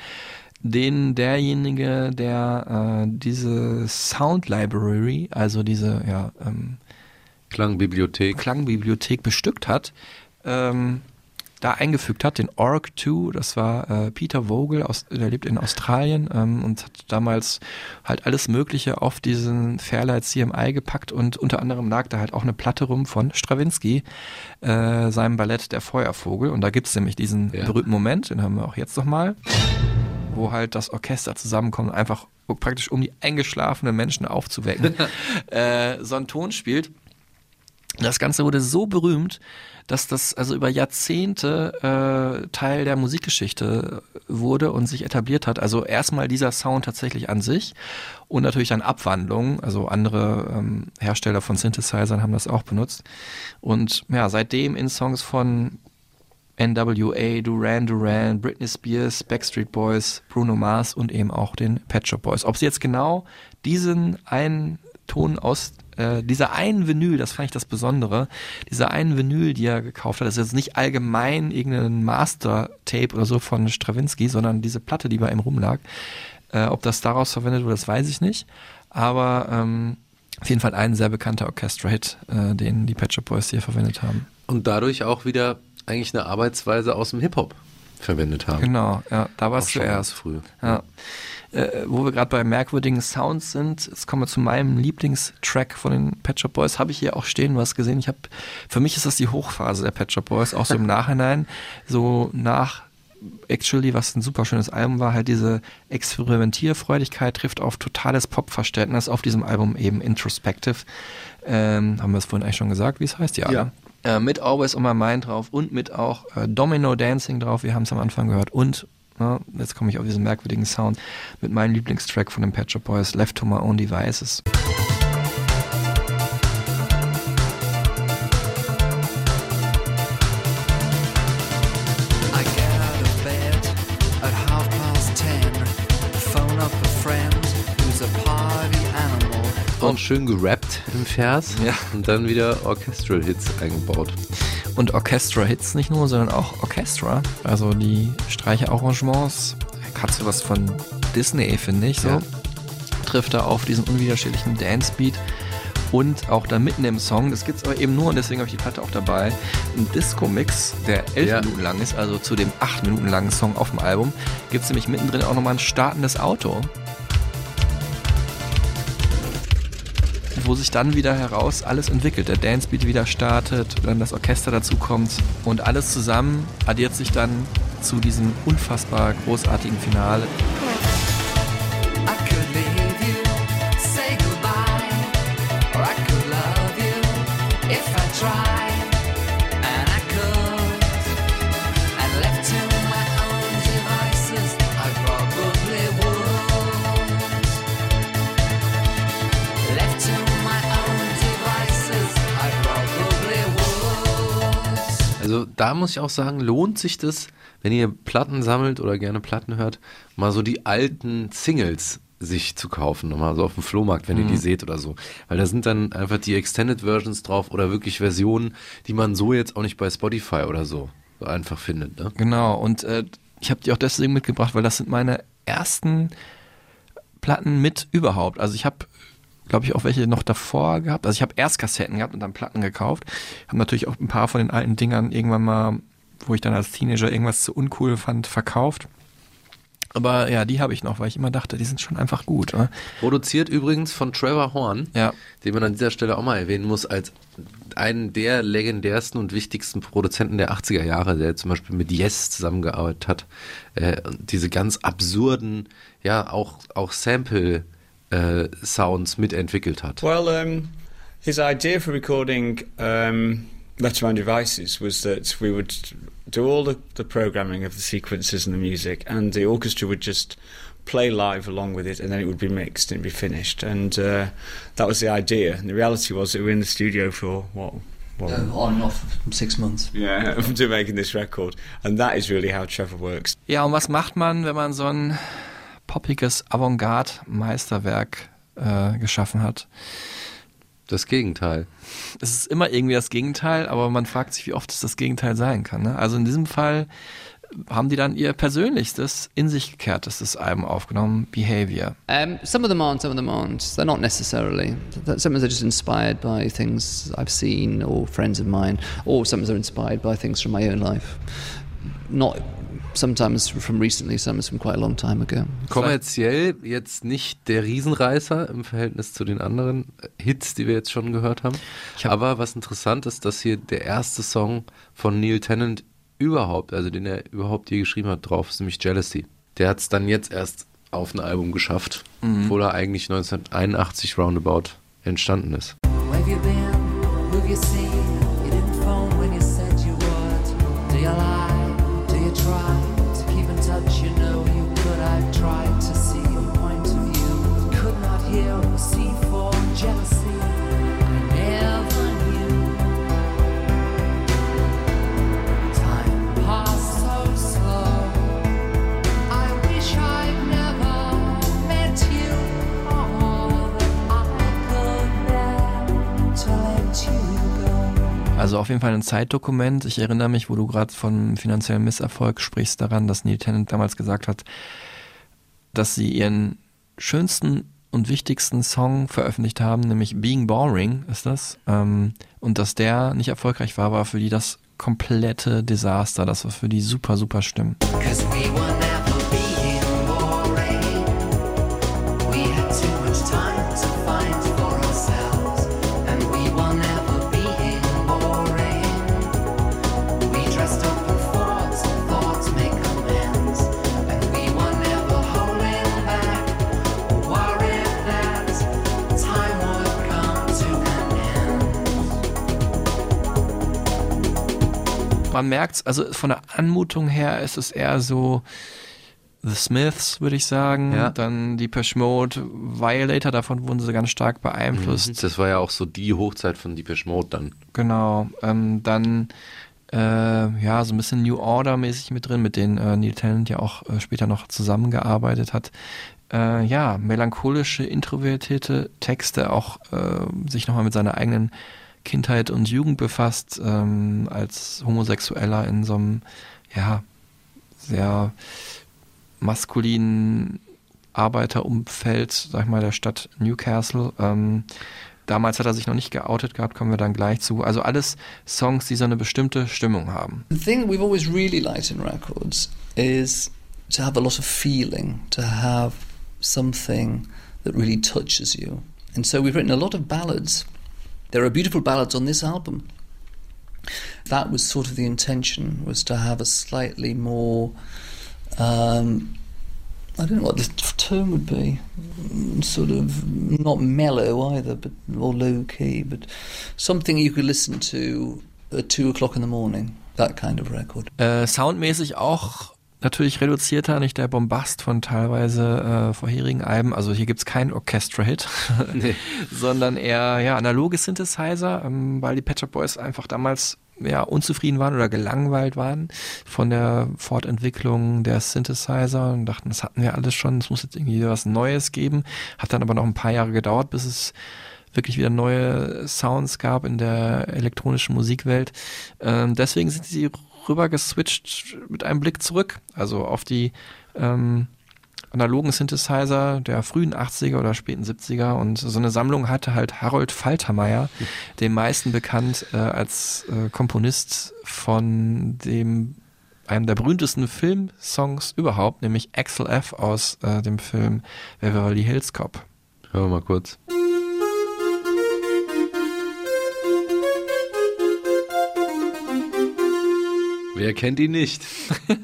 den derjenige, der äh, diese Sound Library, also diese ja, ähm, Klangbibliothek. Klangbibliothek bestückt hat, ähm, da eingefügt hat, den Org 2, das war äh, Peter Vogel, aus, der lebt in Australien ähm, und hat damals halt alles Mögliche auf diesen Fairlight CMI gepackt und unter anderem lag da halt auch eine Platte rum von Stravinsky, äh, seinem Ballett Der Feuervogel und da gibt's nämlich diesen Ja. berühmten Moment, den haben wir auch jetzt nochmal, wo halt das Orchester zusammenkommt, einfach praktisch um die eingeschlafenen Menschen aufzuwecken, äh, so einen Ton spielt. Das Ganze wurde so berühmt, dass das also über Jahrzehnte äh, Teil der Musikgeschichte wurde und sich etabliert hat. Also erstmal dieser Sound tatsächlich an sich und natürlich dann Abwandlungen. Also andere ähm, Hersteller von Synthesizern haben das auch benutzt. Und ja, seitdem in Songs von NWA, Duran Duran, Britney Spears, Backstreet Boys, Bruno Mars und eben auch den Pet Shop Boys. Ob sie jetzt genau diesen einen Ton aus äh, dieser einen Vinyl, das fand ich das Besondere, dieser einen Vinyl, die er gekauft hat, das ist jetzt nicht allgemein irgendein Master-Tape oder so von Stravinsky, sondern diese Platte, die bei ihm rumlag. Äh, ob das daraus verwendet wurde, das weiß ich nicht. Aber ähm, auf jeden Fall ein sehr bekannter Orchestra-Hit, äh, den die Pet Shop Boys hier verwendet haben. Und dadurch auch wieder eigentlich eine Arbeitsweise aus dem Hip-Hop verwendet haben. Genau, ja, da war zuerst. ganz früh. Ja. Äh, wo wir gerade bei merkwürdigen Sounds sind, jetzt kommen wir zu meinem Lieblingstrack von den Pet Shop Boys. Habe ich hier auch stehen, du hast gesehen. Ich habe, für mich ist das die Hochphase der Pet Shop Boys, auch so im Nachhinein, so nach Actually, was ein super schönes Album war, halt diese Experimentierfreudigkeit trifft auf totales Popverständnis auf diesem Album eben Introspective. Ähm, haben wir es vorhin eigentlich schon gesagt, wie es heißt? Ja. Ja. Äh, mit Always on My Mind drauf und mit auch äh, Domino Dancing drauf, wir haben es am Anfang gehört und ne, jetzt komme ich auf diesen merkwürdigen Sound mit meinem Lieblingstrack von den Pet Boys, Left to My Own Devices. Und schön gerappt im Vers Ja. und dann wieder Orchestral Hits eingebaut. Und Orchestra-Hits nicht nur, sondern auch Orchestra. Also die Streicherarrangements. Hat so was von Disney, finde ich. So. Ja. Trifft da auf diesen unwiderstehlichen Dance-Beat. Und auch da mitten im Song, das gibt's aber eben nur, und deswegen habe ich die Platte auch dabei, ein Disco-Mix, der elf Ja. Minuten lang ist, also zu dem acht Minuten langen Song auf dem Album, gibt's nämlich mittendrin auch nochmal ein startendes Auto. Wo sich dann wieder heraus alles entwickelt. Der Dancebeat wieder startet, dann das Orchester dazu kommt und alles zusammen addiert sich dann zu diesem unfassbar großartigen Finale. I da muss ich auch sagen, lohnt sich das, wenn ihr Platten sammelt oder gerne Platten hört, mal so die alten Singles sich zu kaufen, nochmal so auf dem Flohmarkt, wenn ihr die seht oder so. Weil da sind dann einfach die Extended Versions drauf oder wirklich Versionen, die man so jetzt auch nicht bei Spotify oder so so einfach findet. Ne? Genau, und äh, ich habe die auch deswegen mitgebracht, weil das sind meine ersten Platten mit überhaupt. Also ich habe, glaube ich, auch welche noch davor gehabt. Also ich habe erst Kassetten gehabt und dann Platten gekauft. Habe natürlich auch ein paar von den alten Dingern irgendwann mal, wo ich dann als Teenager irgendwas zu uncool fand, verkauft. Aber ja, die habe ich noch, weil ich immer dachte, die sind schon einfach gut. Oder? Produziert übrigens von Trevor Horn, Ja. den man an dieser Stelle auch mal erwähnen muss, als einen der legendärsten und wichtigsten Produzenten der 80er Jahre, der zum Beispiel mit Yes zusammengearbeitet hat. Äh, diese ganz absurden, ja, auch, auch Sample-Sounds mitentwickelt hat. Well, um, his idea for recording um, Let Around Devices was that we would do all the, the programming of the sequences and the music, and the orchestra would just play live along with it, and then it would be mixed and be finished. And uh, that was the idea. And the reality was that we were in the studio for what? what Uh, on and off six months. yeah, to making this record, and that is really how Trevor works. Ja, und was macht man, wenn man so ein poppiges Avantgarde-Meisterwerk äh, geschaffen hat? Das Gegenteil. Es ist immer irgendwie das Gegenteil, aber man fragt sich, wie oft es das Gegenteil sein kann. Ne? Also in diesem Fall haben die dann ihr persönlichstes, in sich gekehrtestes Album aufgenommen, Behavior. Um, some of them aren't, some of them aren't. They're not necessarily. Th- Some of them are just inspired by things I've seen or friends of mine, or some of them are inspired by things from my own life. Not sometimes from recently, sometimes from quite a long time ago. Kommerziell jetzt nicht der Riesenreißer im Verhältnis zu den anderen Hits, die wir jetzt schon gehört haben. Aber was interessant ist, dass hier der erste Song von Neil Tennant überhaupt, also den er überhaupt je geschrieben hat, drauf ist, nämlich Jealousy. Der hat es dann jetzt erst auf ein Album geschafft, Mhm. obwohl er eigentlich 1981 roundabout entstanden ist. Where have you been? Who've have you seen? Auf jeden Fall ein Zeitdokument. Ich erinnere mich, wo du gerade von finanziellem Misserfolg sprichst, daran, dass Neil Tennant damals gesagt hat, dass sie ihren schönsten und wichtigsten Song veröffentlicht haben, nämlich Being Boring ist das. Ähm, und dass der nicht erfolgreich war, war für die das komplette Desaster. Das war für die super, super schlimm. Cause we Man merkt's, also von der Anmutung her ist es eher so The Smiths, würde ich sagen. Ja. Dann die Mode, Violator, davon wurden sie ganz stark beeinflusst. Mhm. Das war ja auch so die Hochzeit von Depeche Mode dann. Genau. Ähm, dann äh, ja, so ein bisschen New Order mäßig mit drin, mit denen äh, Neil Tennant ja auch äh, später noch zusammengearbeitet hat. Äh, ja, melancholische, introvertierte Texte, auch äh, sich nochmal mit seiner eigenen Kindheit und Jugend befasst, ähm, als Homosexueller in so einem, ja, sehr maskulinen Arbeiterumfeld, sag ich mal, der Stadt Newcastle. Ähm, damals hat er sich noch nicht geoutet gehabt, kommen wir dann gleich zu. Also alles Songs, die so eine bestimmte Stimmung haben. The thing we've always really liked in records is to have a lot of feeling, to have something that really touches you. And so we've written a lot of ballads. There are beautiful ballads on this album. That was sort of the intention, was to have a slightly more um, I don't know what the term would be. Mm, Sort of not mellow either, but or low key, but something you could listen to at two o'clock in the morning. That kind of record. Äh, soundmäßig auch natürlich reduzierter, nicht der Bombast von teilweise äh, vorherigen Alben. Also hier gibt's keinen Orchestra-Hit, Nee. sondern eher ja, analoge Synthesizer, ähm, weil die Pet Shop Boys einfach damals ja, unzufrieden waren oder gelangweilt waren von der Fortentwicklung der Synthesizer und dachten, das hatten wir alles schon, es muss jetzt irgendwie was Neues geben. Hat dann aber noch ein paar Jahre gedauert, bis es wirklich wieder neue Sounds gab in der elektronischen Musikwelt. Ähm, deswegen sind sie rüber geswitcht mit einem Blick zurück, also auf die ähm, analogen Synthesizer der frühen 80er oder späten 70er und so eine Sammlung hatte halt Harold Faltermeier, dem meisten bekannt äh, als äh, Komponist von dem einem der berühmtesten Filmsongs überhaupt, nämlich Axel F aus äh, dem Film Beverly Hills Cop. Hören wir mal kurz. Wer kennt ihn nicht?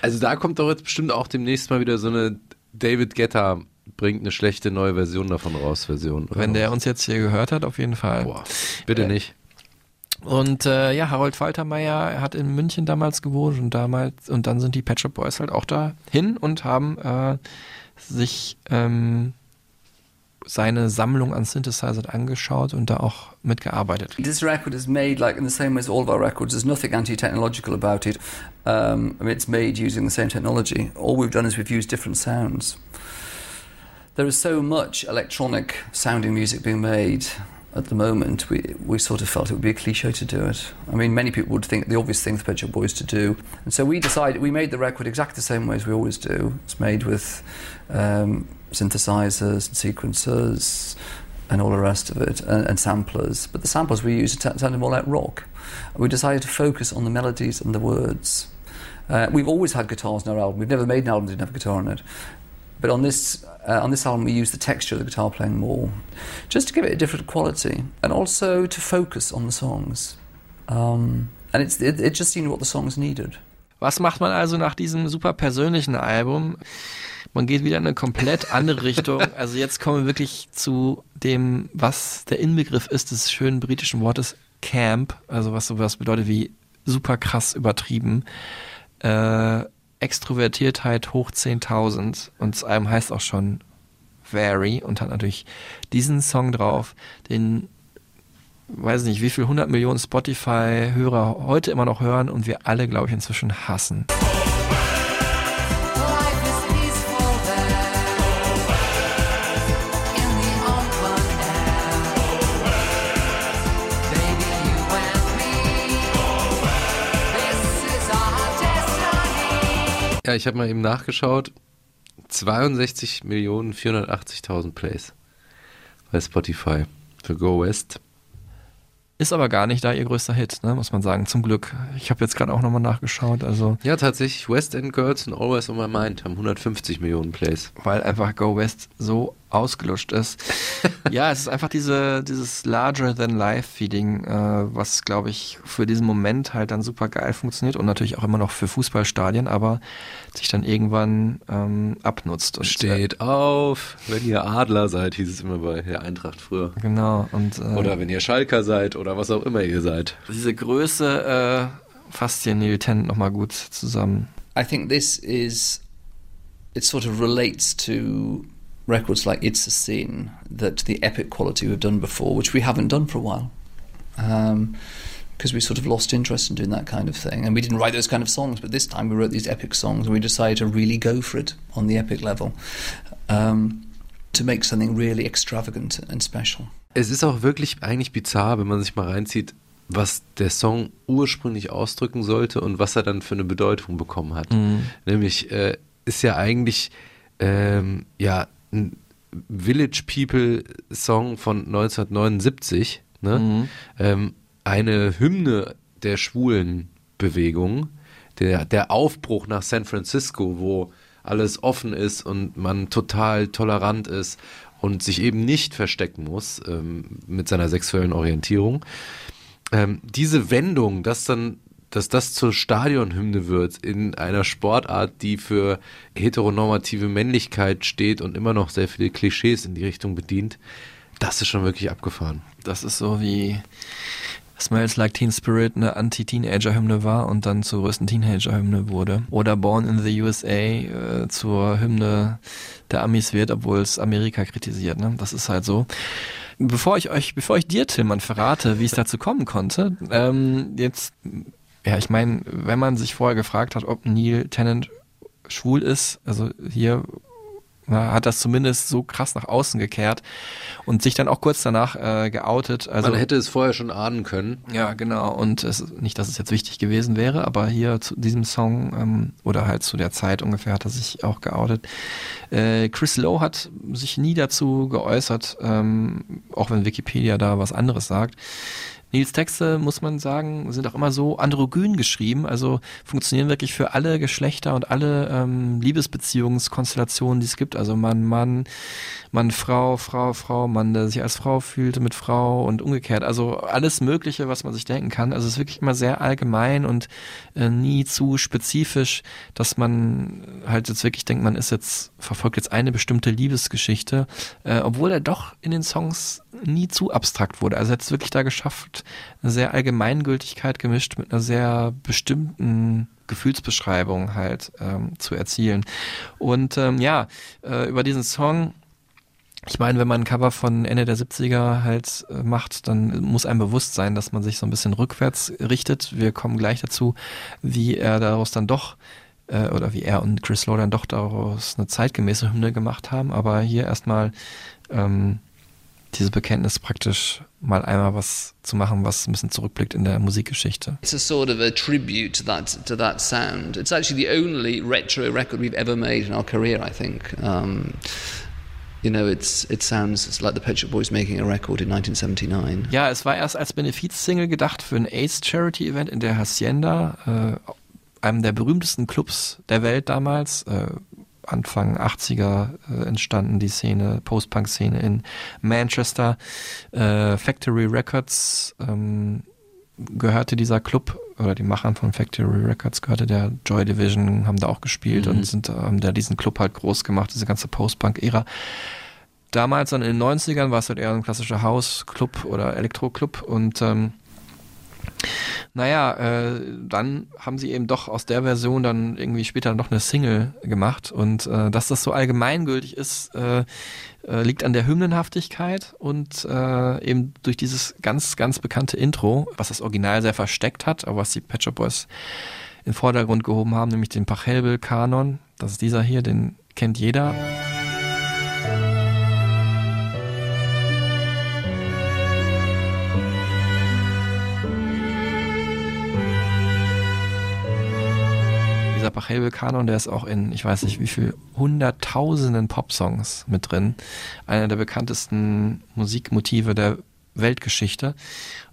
Also da kommt doch jetzt bestimmt auch demnächst mal wieder so eine David Guetta bringt eine schlechte neue Version davon raus, Version. Wenn der uns jetzt hier gehört hat, auf jeden Fall. Boah, bitte Äh, nicht. Und äh, ja, Harold Faltermeier er hat in München damals gewohnt und damals und dann sind die Pet Shop Boys halt auch da hin und haben äh, sich ähm, seine Sammlung an Synthesizern angeschaut und da auch mitgearbeitet. This record is made like in the same way as all of our records. There's nothing anti-technological about it. Um, I mean, it's made using the same technology. All we've done is we've used different sounds. There is so much electronic sounding music being made at the moment. We we sort of felt it would be a cliche to do it. I mean, many people would think the obvious thing for Pet Shop Boys to do, and so we decided we made the record exactly the same way as we always do. It's made with um, synthesizers and sequencers and all the rest of it, and, and samplers. But the samples we used t- sounded more like rock. We decided to focus on the melodies and the words. Uh, we've always had guitars in our album. We've never made an album that didn't have a guitar in it. But on this uh, on this album, we use the texture of the guitar playing more, just to give it a different quality, and also to focus on the songs. Um, and it's it, it just seemed what the songs needed. Was macht man also nach diesem super persönlichen Album? Man geht wieder in eine komplett andere Richtung. Also jetzt kommen wir wirklich zu dem, was der Inbegriff ist des schönen britischen Wortes Camp, also was sowas bedeutet wie super krass übertrieben. Äh, Extrovertiertheit hoch 10.000 und zu einem heißt auch schon Very und hat natürlich diesen Song drauf, den weiß nicht, wie viel 100 Millionen Spotify-Hörer heute immer noch hören und wir alle, glaube ich, inzwischen hassen. Ja, ich habe mal eben nachgeschaut. 62 Millionen 480.000 Plays bei Spotify für Go West. Ist aber gar nicht da ihr größter Hit, ne, muss man sagen. Zum Glück. Ich habe jetzt gerade auch nochmal nachgeschaut. Also ja, tatsächlich. West End Girls und Always on My Mind haben 150 Millionen Plays. Weil einfach Go West so ausgelutscht ist. ja, es ist einfach diese, dieses Larger-than-Life-Feeling, äh, was, glaube ich, für diesen Moment halt dann super geil funktioniert und natürlich auch immer noch für Fußballstadien, aber sich dann irgendwann ähm, abnutzt. Und, Steht äh, auf, wenn ihr Adler seid, hieß es immer bei der Eintracht früher. Genau. Und, äh, oder wenn ihr Schalker seid oder was auch immer ihr seid. Diese Größe äh, fasst hier Neil Tennant nochmal gut zusammen. I think this is, it sort of relates to records like It's a Sin, that the epic quality we've done before, which we haven't done for a while. Um, because we sort of lost interest in doing that kind of thing. And we didn't write those kind of songs, but this time we wrote these epic songs and we decided to really go for it on the epic level um, to make something really extravagant and special. Es ist auch wirklich eigentlich bizarr, wenn man sich mal reinzieht, was der Song ursprünglich ausdrücken sollte und was er dann für eine Bedeutung bekommen hat. Mhm. Nämlich äh, ist ja eigentlich ähm, ja ein Village People Song von 1979, ne? Mhm. Ähm, eine Hymne der schwulen Bewegung, der, der Aufbruch nach San Francisco, wo alles offen ist und man total tolerant ist und sich eben nicht verstecken muss ähm, mit seiner sexuellen Orientierung. Ähm, diese Wendung, dass dann dass das zur Stadionhymne wird in einer Sportart, die für heteronormative Männlichkeit steht und immer noch sehr viele Klischees in die Richtung bedient, das ist schon wirklich abgefahren. Das ist so wie Smells Like Teen Spirit eine Anti-Teenager-Hymne war und dann zur größten Teenager-Hymne wurde. Oder Born in the USA äh, zur Hymne der Amis wird, obwohl es Amerika kritisiert. Ne? Das ist halt so. Bevor ich euch, bevor ich dir, Tillmann, verrate, wie es dazu kommen konnte, ähm, jetzt ja, ich meine, wenn man sich vorher gefragt hat, ob Neil Tennant schwul ist, also hier hat das zumindest so krass nach außen gekehrt und sich dann auch kurz danach äh, geoutet. Also, Man hätte es vorher schon ahnen können. Ja, genau. Und es, nicht, dass es jetzt wichtig gewesen wäre, aber hier zu diesem Song ähm, oder halt zu der Zeit ungefähr hat er sich auch geoutet. Äh, Chris Lowe hat sich nie dazu geäußert, ähm, auch wenn Wikipedia da was anderes sagt. Nils Texte, muss man sagen, sind auch immer so androgyn geschrieben, also funktionieren wirklich für alle Geschlechter und alle ähm, Liebesbeziehungskonstellationen, die es gibt. Also Mann, Mann, Mann, Frau, Frau, Frau, Mann, der sich als Frau fühlte mit Frau und umgekehrt. Also alles Mögliche, was man sich denken kann. Also es ist wirklich immer sehr allgemein und äh, nie zu spezifisch, dass man halt jetzt wirklich denkt, man ist jetzt, verfolgt jetzt eine bestimmte Liebesgeschichte, äh, obwohl er doch in den Songs nie zu abstrakt wurde. Also er hat es wirklich da geschafft, eine sehr Allgemeingültigkeit gemischt mit einer sehr bestimmten Gefühlsbeschreibung halt ähm, zu erzielen. Und ähm, ja, äh, über diesen Song ich meine, wenn man ein Cover von Ende der 70er halt äh, macht, dann muss einem bewusst sein, dass man sich so ein bisschen rückwärts richtet. Wir kommen gleich dazu, wie er daraus dann doch äh, oder wie er und Chris Lowe dann doch daraus eine zeitgemäße Hymne gemacht haben. Aber hier erstmal ähm, diese Bekenntnis praktisch mal einmal was zu machen, was ein bisschen zurückblickt in der Musikgeschichte. It's a sort of a tribute to that to that sound. It's actually the only retro record we've ever made in our career, I think. Um, you know, it's, it sounds like the Pet Shop Boys making a record in 1979. Ja, es war erst als Benefizsingle gedacht für ein AIDS Charity Event in der Hacienda, äh, einem der berühmtesten Clubs der Welt damals. Äh, Anfang 80er äh, entstanden die Szene, Post-Punk-Szene in Manchester. Äh, Factory Records ähm, gehörte dieser Club oder die Machern von Factory Records gehörte der Joy Division, haben da auch gespielt Mhm. und sind, haben da diesen Club halt groß gemacht, diese ganze Post-Punk-Ära. Damals dann in den 90ern war es halt eher ein klassischer House-Club oder Elektro-Club und ähm, naja, äh, dann haben sie eben doch aus der Version dann irgendwie später noch eine Single gemacht und äh, dass das so allgemeingültig ist, äh, äh, liegt an der Hymnenhaftigkeit und äh, eben durch dieses ganz, ganz bekannte Intro, was das Original sehr versteckt hat, aber was die Pet Shop Boys in den Vordergrund gehoben haben, nämlich den Pachelbel-Kanon. Das ist dieser hier, den kennt jeder. Dieser Pachelbel-Kanon, der ist auch in, ich weiß nicht wie viel, hunderttausenden Popsongs mit drin. Einer der bekanntesten Musikmotive der Weltgeschichte.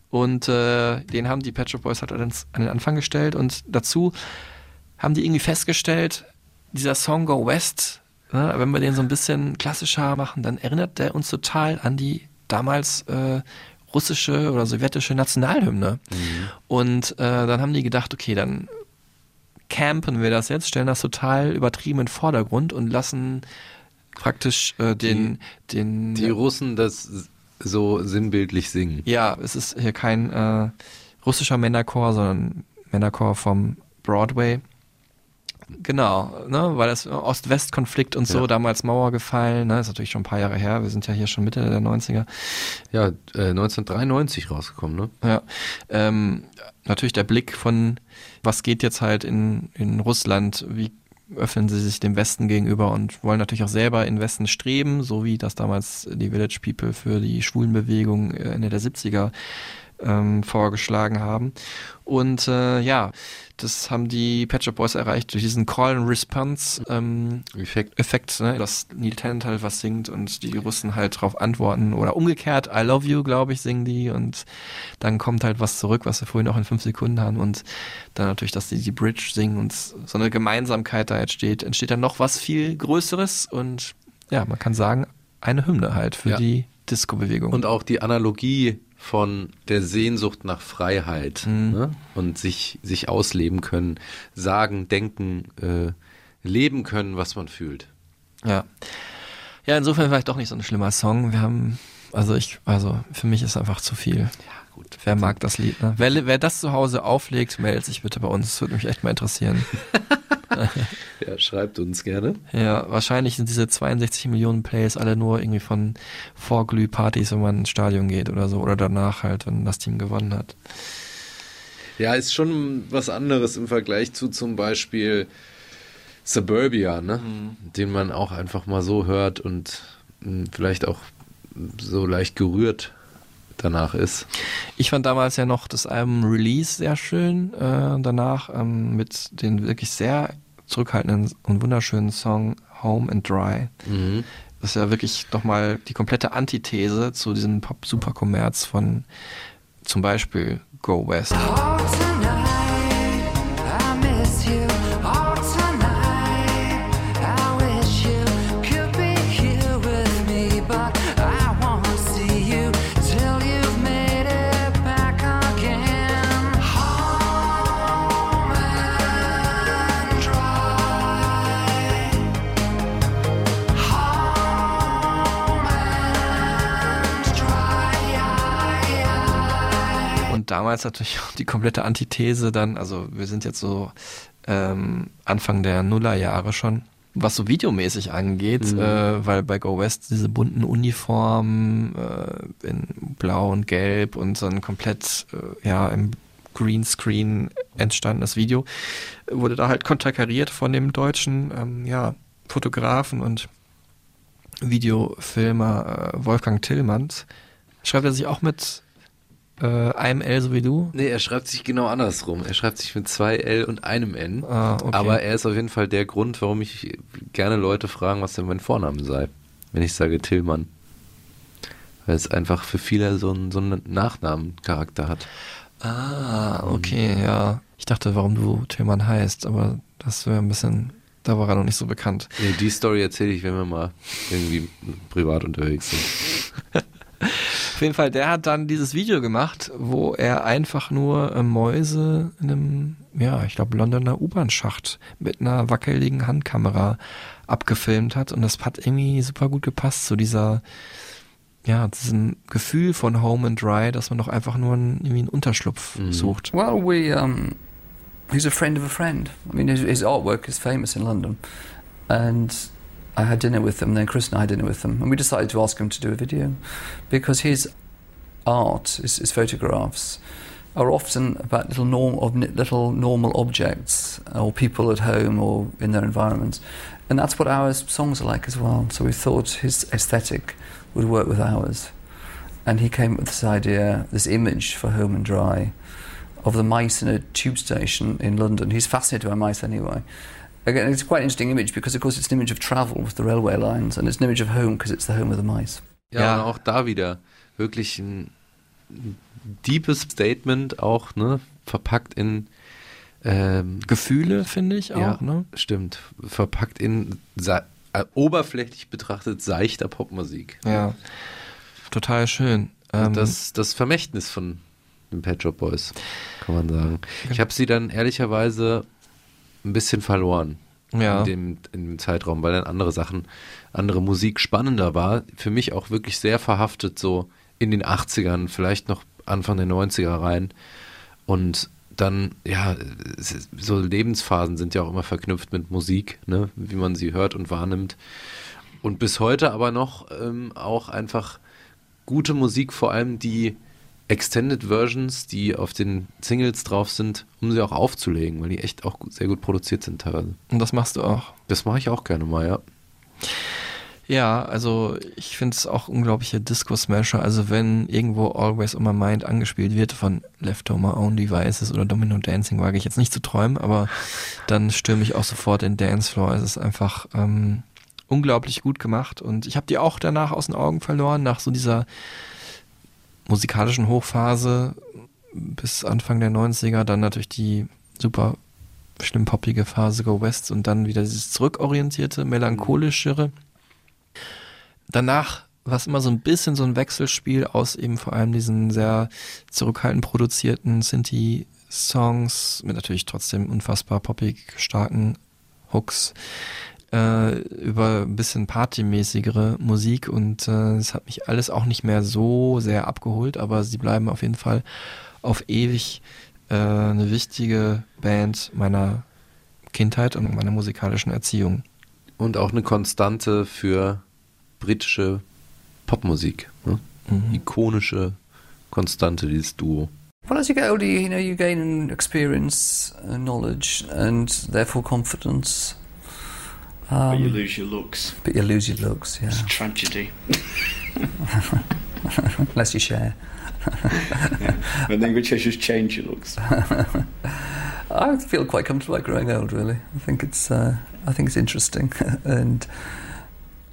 Und äh, den haben die Pet Shop Boys halt an den Anfang gestellt. Und dazu haben die irgendwie festgestellt, dieser Song Go West, ne, wenn wir den so ein bisschen klassischer machen, dann erinnert der uns total an die damals äh, russische oder sowjetische Nationalhymne. Und äh, dann haben die gedacht, okay, dann campen wir das jetzt, stellen das total übertrieben in den Vordergrund und lassen praktisch äh, den, den Die Russen das so sinnbildlich singen. ja, es ist hier kein äh, russischer Männerchor, sondern Männerchor vom Broadway. Genau, ne, weil das Ost-West-Konflikt und so, Ja. damals Mauer gefallen, ne, ist natürlich schon ein paar Jahre her, wir sind ja hier schon Mitte der 90er. Ja, äh, 1993 rausgekommen, ne? Ja, ähm, natürlich der Blick von, was geht jetzt halt in, in Russland, wie öffnen sie sich dem Westen gegenüber und wollen natürlich auch selber in Westen streben, so wie das damals die Village People für die Schwulenbewegung äh, Ende der 70er ähm, vorgeschlagen haben. Und äh, ja, das haben die Pet Shop Boys erreicht durch diesen Call and Response ähm, Effekt. Effekt, ne? dass Neil Tennant halt was singt und die Russen halt drauf antworten oder umgekehrt, I love you, glaube ich, singen die und dann kommt halt was zurück, was wir vorhin auch in fünf Sekunden haben und dann natürlich, dass die die Bridge singen und so eine Gemeinsamkeit da entsteht, entsteht dann noch was viel Größeres und ja, man kann sagen, eine Hymne halt für Ja. die Disco-Bewegung. Und auch die Analogie von der Sehnsucht nach Freiheit Mhm. ne? und sich, sich ausleben können, sagen, denken, äh, leben können, was man fühlt. Ja. Ja, insofern vielleicht doch nicht so ein schlimmer Song. Wir haben, also ich, also für mich ist einfach zu viel. Ja, gut. Wer mag das Lied, ne? Wer, wer das zu Hause auflegt, meldet sich bitte bei uns. Das würde mich echt mal interessieren. Ja, schreibt uns gerne. Ja, wahrscheinlich sind diese 62 Millionen Plays alle nur irgendwie von Vorglühpartys, wenn man ins Stadion geht oder so. Oder danach halt, wenn das Team gewonnen hat. Ja, ist schon was anderes im Vergleich zu zum Beispiel Suburbia, ne? Den man auch einfach mal so hört und mh, vielleicht auch so leicht gerührt danach ist. Ich fand damals ja noch das Album Release sehr schön. Äh, danach ähm, mit den wirklich sehr zurückhaltenden und wunderschönen Song Home and Dry. Mhm. Das ist ja wirklich nochmal die komplette Antithese zu diesem Pop-Superkommerz von zum Beispiel Go West. Und damals natürlich auch die komplette Antithese dann, also wir sind jetzt so ähm, Anfang der Nullerjahre schon, was so videomäßig angeht, Mhm. äh, weil bei Go West diese bunten Uniformen äh, in Blau und Gelb und so ein komplett äh, ja im Greenscreen entstandenes Video wurde da halt konterkariert von dem deutschen ähm, ja, Fotografen und Videofilmer äh, Wolfgang Tillmanns. Schreibt er sich auch mit äh, einem L so wie du? Nee, er schreibt sich genau andersrum. Er schreibt sich mit zwei L und einem N. Ah, okay. Aber er ist auf jeden Fall der Grund, warum ich gerne Leute fragen, was denn mein Vorname sei. Wenn ich sage Tillmann. Weil es einfach für viele so einen, so einen Nachnamencharakter hat. Ah, okay, ja. Ich dachte, warum du Tillmann heißt, aber das wäre ein bisschen, da war er noch nicht so bekannt. Nee, die Story erzähle ich, wenn wir mal irgendwie privat unterwegs sind. Auf jeden Fall, der hat dann dieses Video gemacht, wo er einfach nur äh, Mäuse in einem, ja, ich glaube, Londoner U-Bahn-Schacht mit einer wackeligen Handkamera abgefilmt hat. Und das hat irgendwie super gut gepasst zu dieser, ja, diesem Gefühl von Home and Dry, dass man doch einfach nur einen, irgendwie einen Unterschlupf sucht. Well, we um, he's a friend of a friend. I mean, his, his artwork is famous in London, and I had dinner with him. Then Chris and I had dinner with him, and we decided to ask him to do a video because his art, his, his photographs, are often about little norm of little normal objects or people at home or in their environments, and that's what our songs are like as well. So we thought his aesthetic would work with ours, and he came up with this idea, this image for Home and Dry of the mice in a tube station in London. He's fascinated by mice anyway. Again, it's quite an interesting image because, of course, it's an image of travel with the railway lines, and it's an image of home because it's the home of the mice. Ja, Ja. und auch da wieder wirklich ein deepes Statement, auch ne, verpackt in ähm, Gefühle, finde ich auch, ja, ne? Stimmt, verpackt in äh, oberflächlich betrachtet seichter Popmusik. Ja, total schön. Ähm, das, das Vermächtnis von den Pet Shop Boys, kann man sagen. Ich habe sie dann ehrlicherweise ein bisschen verloren Ja. in, dem, in dem Zeitraum, weil dann andere Sachen, andere Musik spannender war. Für mich auch wirklich sehr verhaftet, so in den 80ern, vielleicht noch Anfang der 90er rein. Und dann, ja, so Lebensphasen sind ja auch immer verknüpft mit Musik, ne? wie man sie hört und wahrnimmt. Und bis heute aber noch ähm, auch einfach gute Musik, vor allem die Extended Versions, die auf den Singles drauf sind, um sie auch aufzulegen, weil die echt auch gut, sehr gut produziert sind teilweise. Und das machst du auch. Das mache ich auch gerne mal, ja. Ja, also ich finde es auch unglaubliche Disco-Smasher. Also wenn irgendwo Always on My Mind angespielt wird von Left on My Own Devices oder Domino Dancing, wage ich jetzt nicht zu träumen, aber dann stürme ich auch sofort in Dancefloor. Es ist einfach ähm, unglaublich gut gemacht und ich habe die auch danach aus den Augen verloren, nach so dieser musikalischen Hochphase bis Anfang der 90er, dann natürlich die super schlimm poppige Phase Go West und dann wieder dieses zurückorientierte, melancholischere. Danach war es immer so ein bisschen so ein Wechselspiel aus eben vor allem diesen sehr zurückhaltend produzierten Sinti-Songs mit natürlich trotzdem unfassbar poppig starken Hooks äh, über ein bisschen partymäßigere Musik und äh, es hat mich alles auch nicht mehr so sehr abgeholt, aber sie bleiben auf jeden Fall auf ewig äh, eine wichtige Band meiner Kindheit und meiner musikalischen Erziehung. Und auch eine Konstante für britische Popmusik. Ne? Ikonische Konstante, dieses Duo. Well, as you get older, you, you know, you gain experience, uh, knowledge, and therefore confidence. Um, but you lose your looks. But you lose your looks, yeah. It's a tragedy. Unless you share. But then which just change your looks. I feel quite comfortable about growing old. Really, I think it's uh, I think it's interesting, and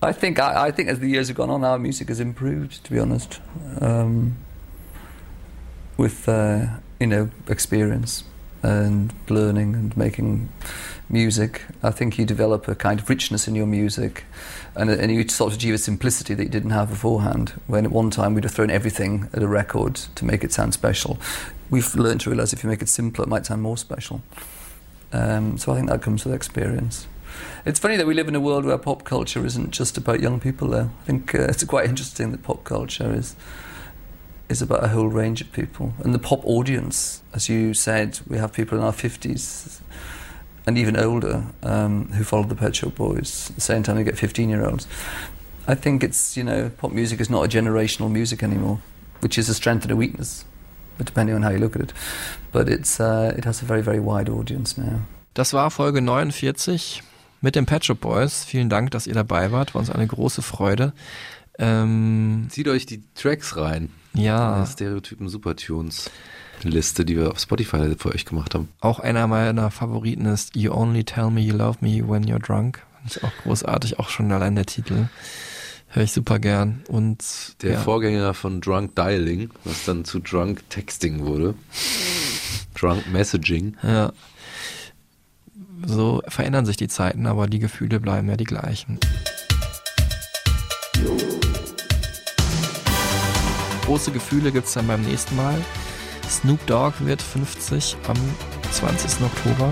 I think I, I think as the years have gone on, our music has improved. To be honest, um, with uh, you know experience and learning and making music, I think you develop a kind of richness in your music, and, and you sort of achieve a simplicity that you didn't have beforehand. When at one time we'd have thrown everything at a record to make it sound special, we've learned to realise if you make it simpler, it might sound more special. Um, so I think that comes with experience. It's funny that we live in a world where pop culture isn't just about young people, though. I think uh, it's quite interesting that pop culture is is about a whole range of people. And the pop audience, as you said, we have people in our 50s and even older um, who follow the Pet Shop Boys. At the same time, we get 15 year olds. I think it's, you know, pop music is not a generational music anymore, which is a strength and a weakness, but depending on how you look at it. But it's, uh, it has a very, very wide audience now. Das war Folge 49 mit den Pet Shop Boys. Vielen Dank, dass ihr dabei wart. War uns eine große Freude. Ähm, Zieht euch die Tracks rein. Ja. Die Stereotypen Supertunes Liste, die wir auf Spotify für euch gemacht haben. Auch einer meiner Favoriten ist You Only Tell Me You Love Me When You're Drunk. Fand ich auch großartig, auch schon allein der Titel. Höre ich super gern. Und Der ja. Vorgänger von Drunk Dialing, was dann zu Drunk Texting wurde. Drunk Messaging. Ja. So verändern sich die Zeiten, aber die Gefühle bleiben ja die gleichen. große Gefühle gibt es dann beim nächsten Mal. Snoop Dogg wird 50 am 20. Oktober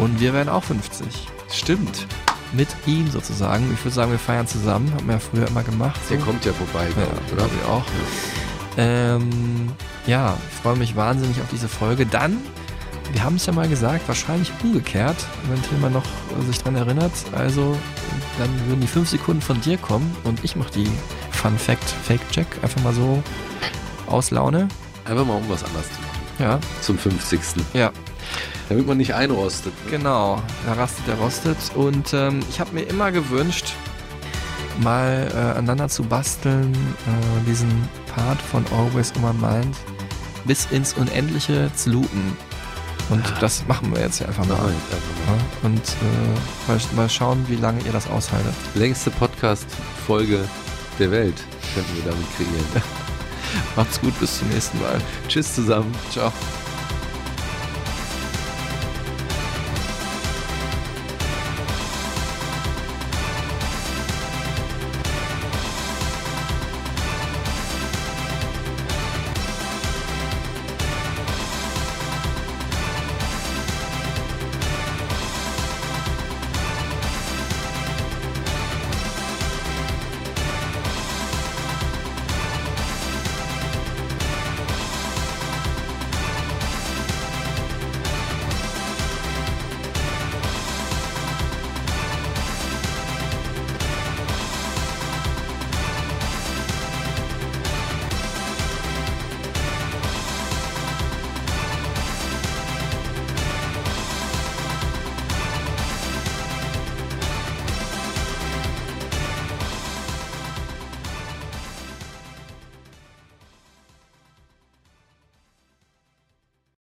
und wir werden auch 50. Stimmt. Mit ihm sozusagen. Ich würde sagen, wir feiern zusammen. Haben wir ja früher immer gemacht. Der kommt ja vorbei, ja, glaub oder? ich auch. Ähm, ja, ich freue mich wahnsinnig auf diese Folge. Dann, wir haben es ja mal gesagt, wahrscheinlich umgekehrt, wenn Tilman noch äh, sich dran erinnert. Also, dann würden die fünf Sekunden von dir kommen und ich mache die Fun Fact Fake Check einfach mal so aus Laune. Einfach mal um was anderes zu machen. Ja. Zum 50. Ja. Damit man nicht einrostet. ne? Genau, da rastet der rostet. Und ähm, ich habe mir immer gewünscht, mal äh, aneinander zu basteln, äh, diesen Part von Always on My Mind bis ins Unendliche zu loopen. Und das machen wir jetzt hier einfach mal. Jetzt einfach mal. Ja, und äh, mal, mal schauen, wie lange ihr das aushaltet. Längste Podcast-Folge der Welt könnten wir damit kreieren. Macht's gut, bis zum nächsten Mal. Tschüss zusammen. Ciao.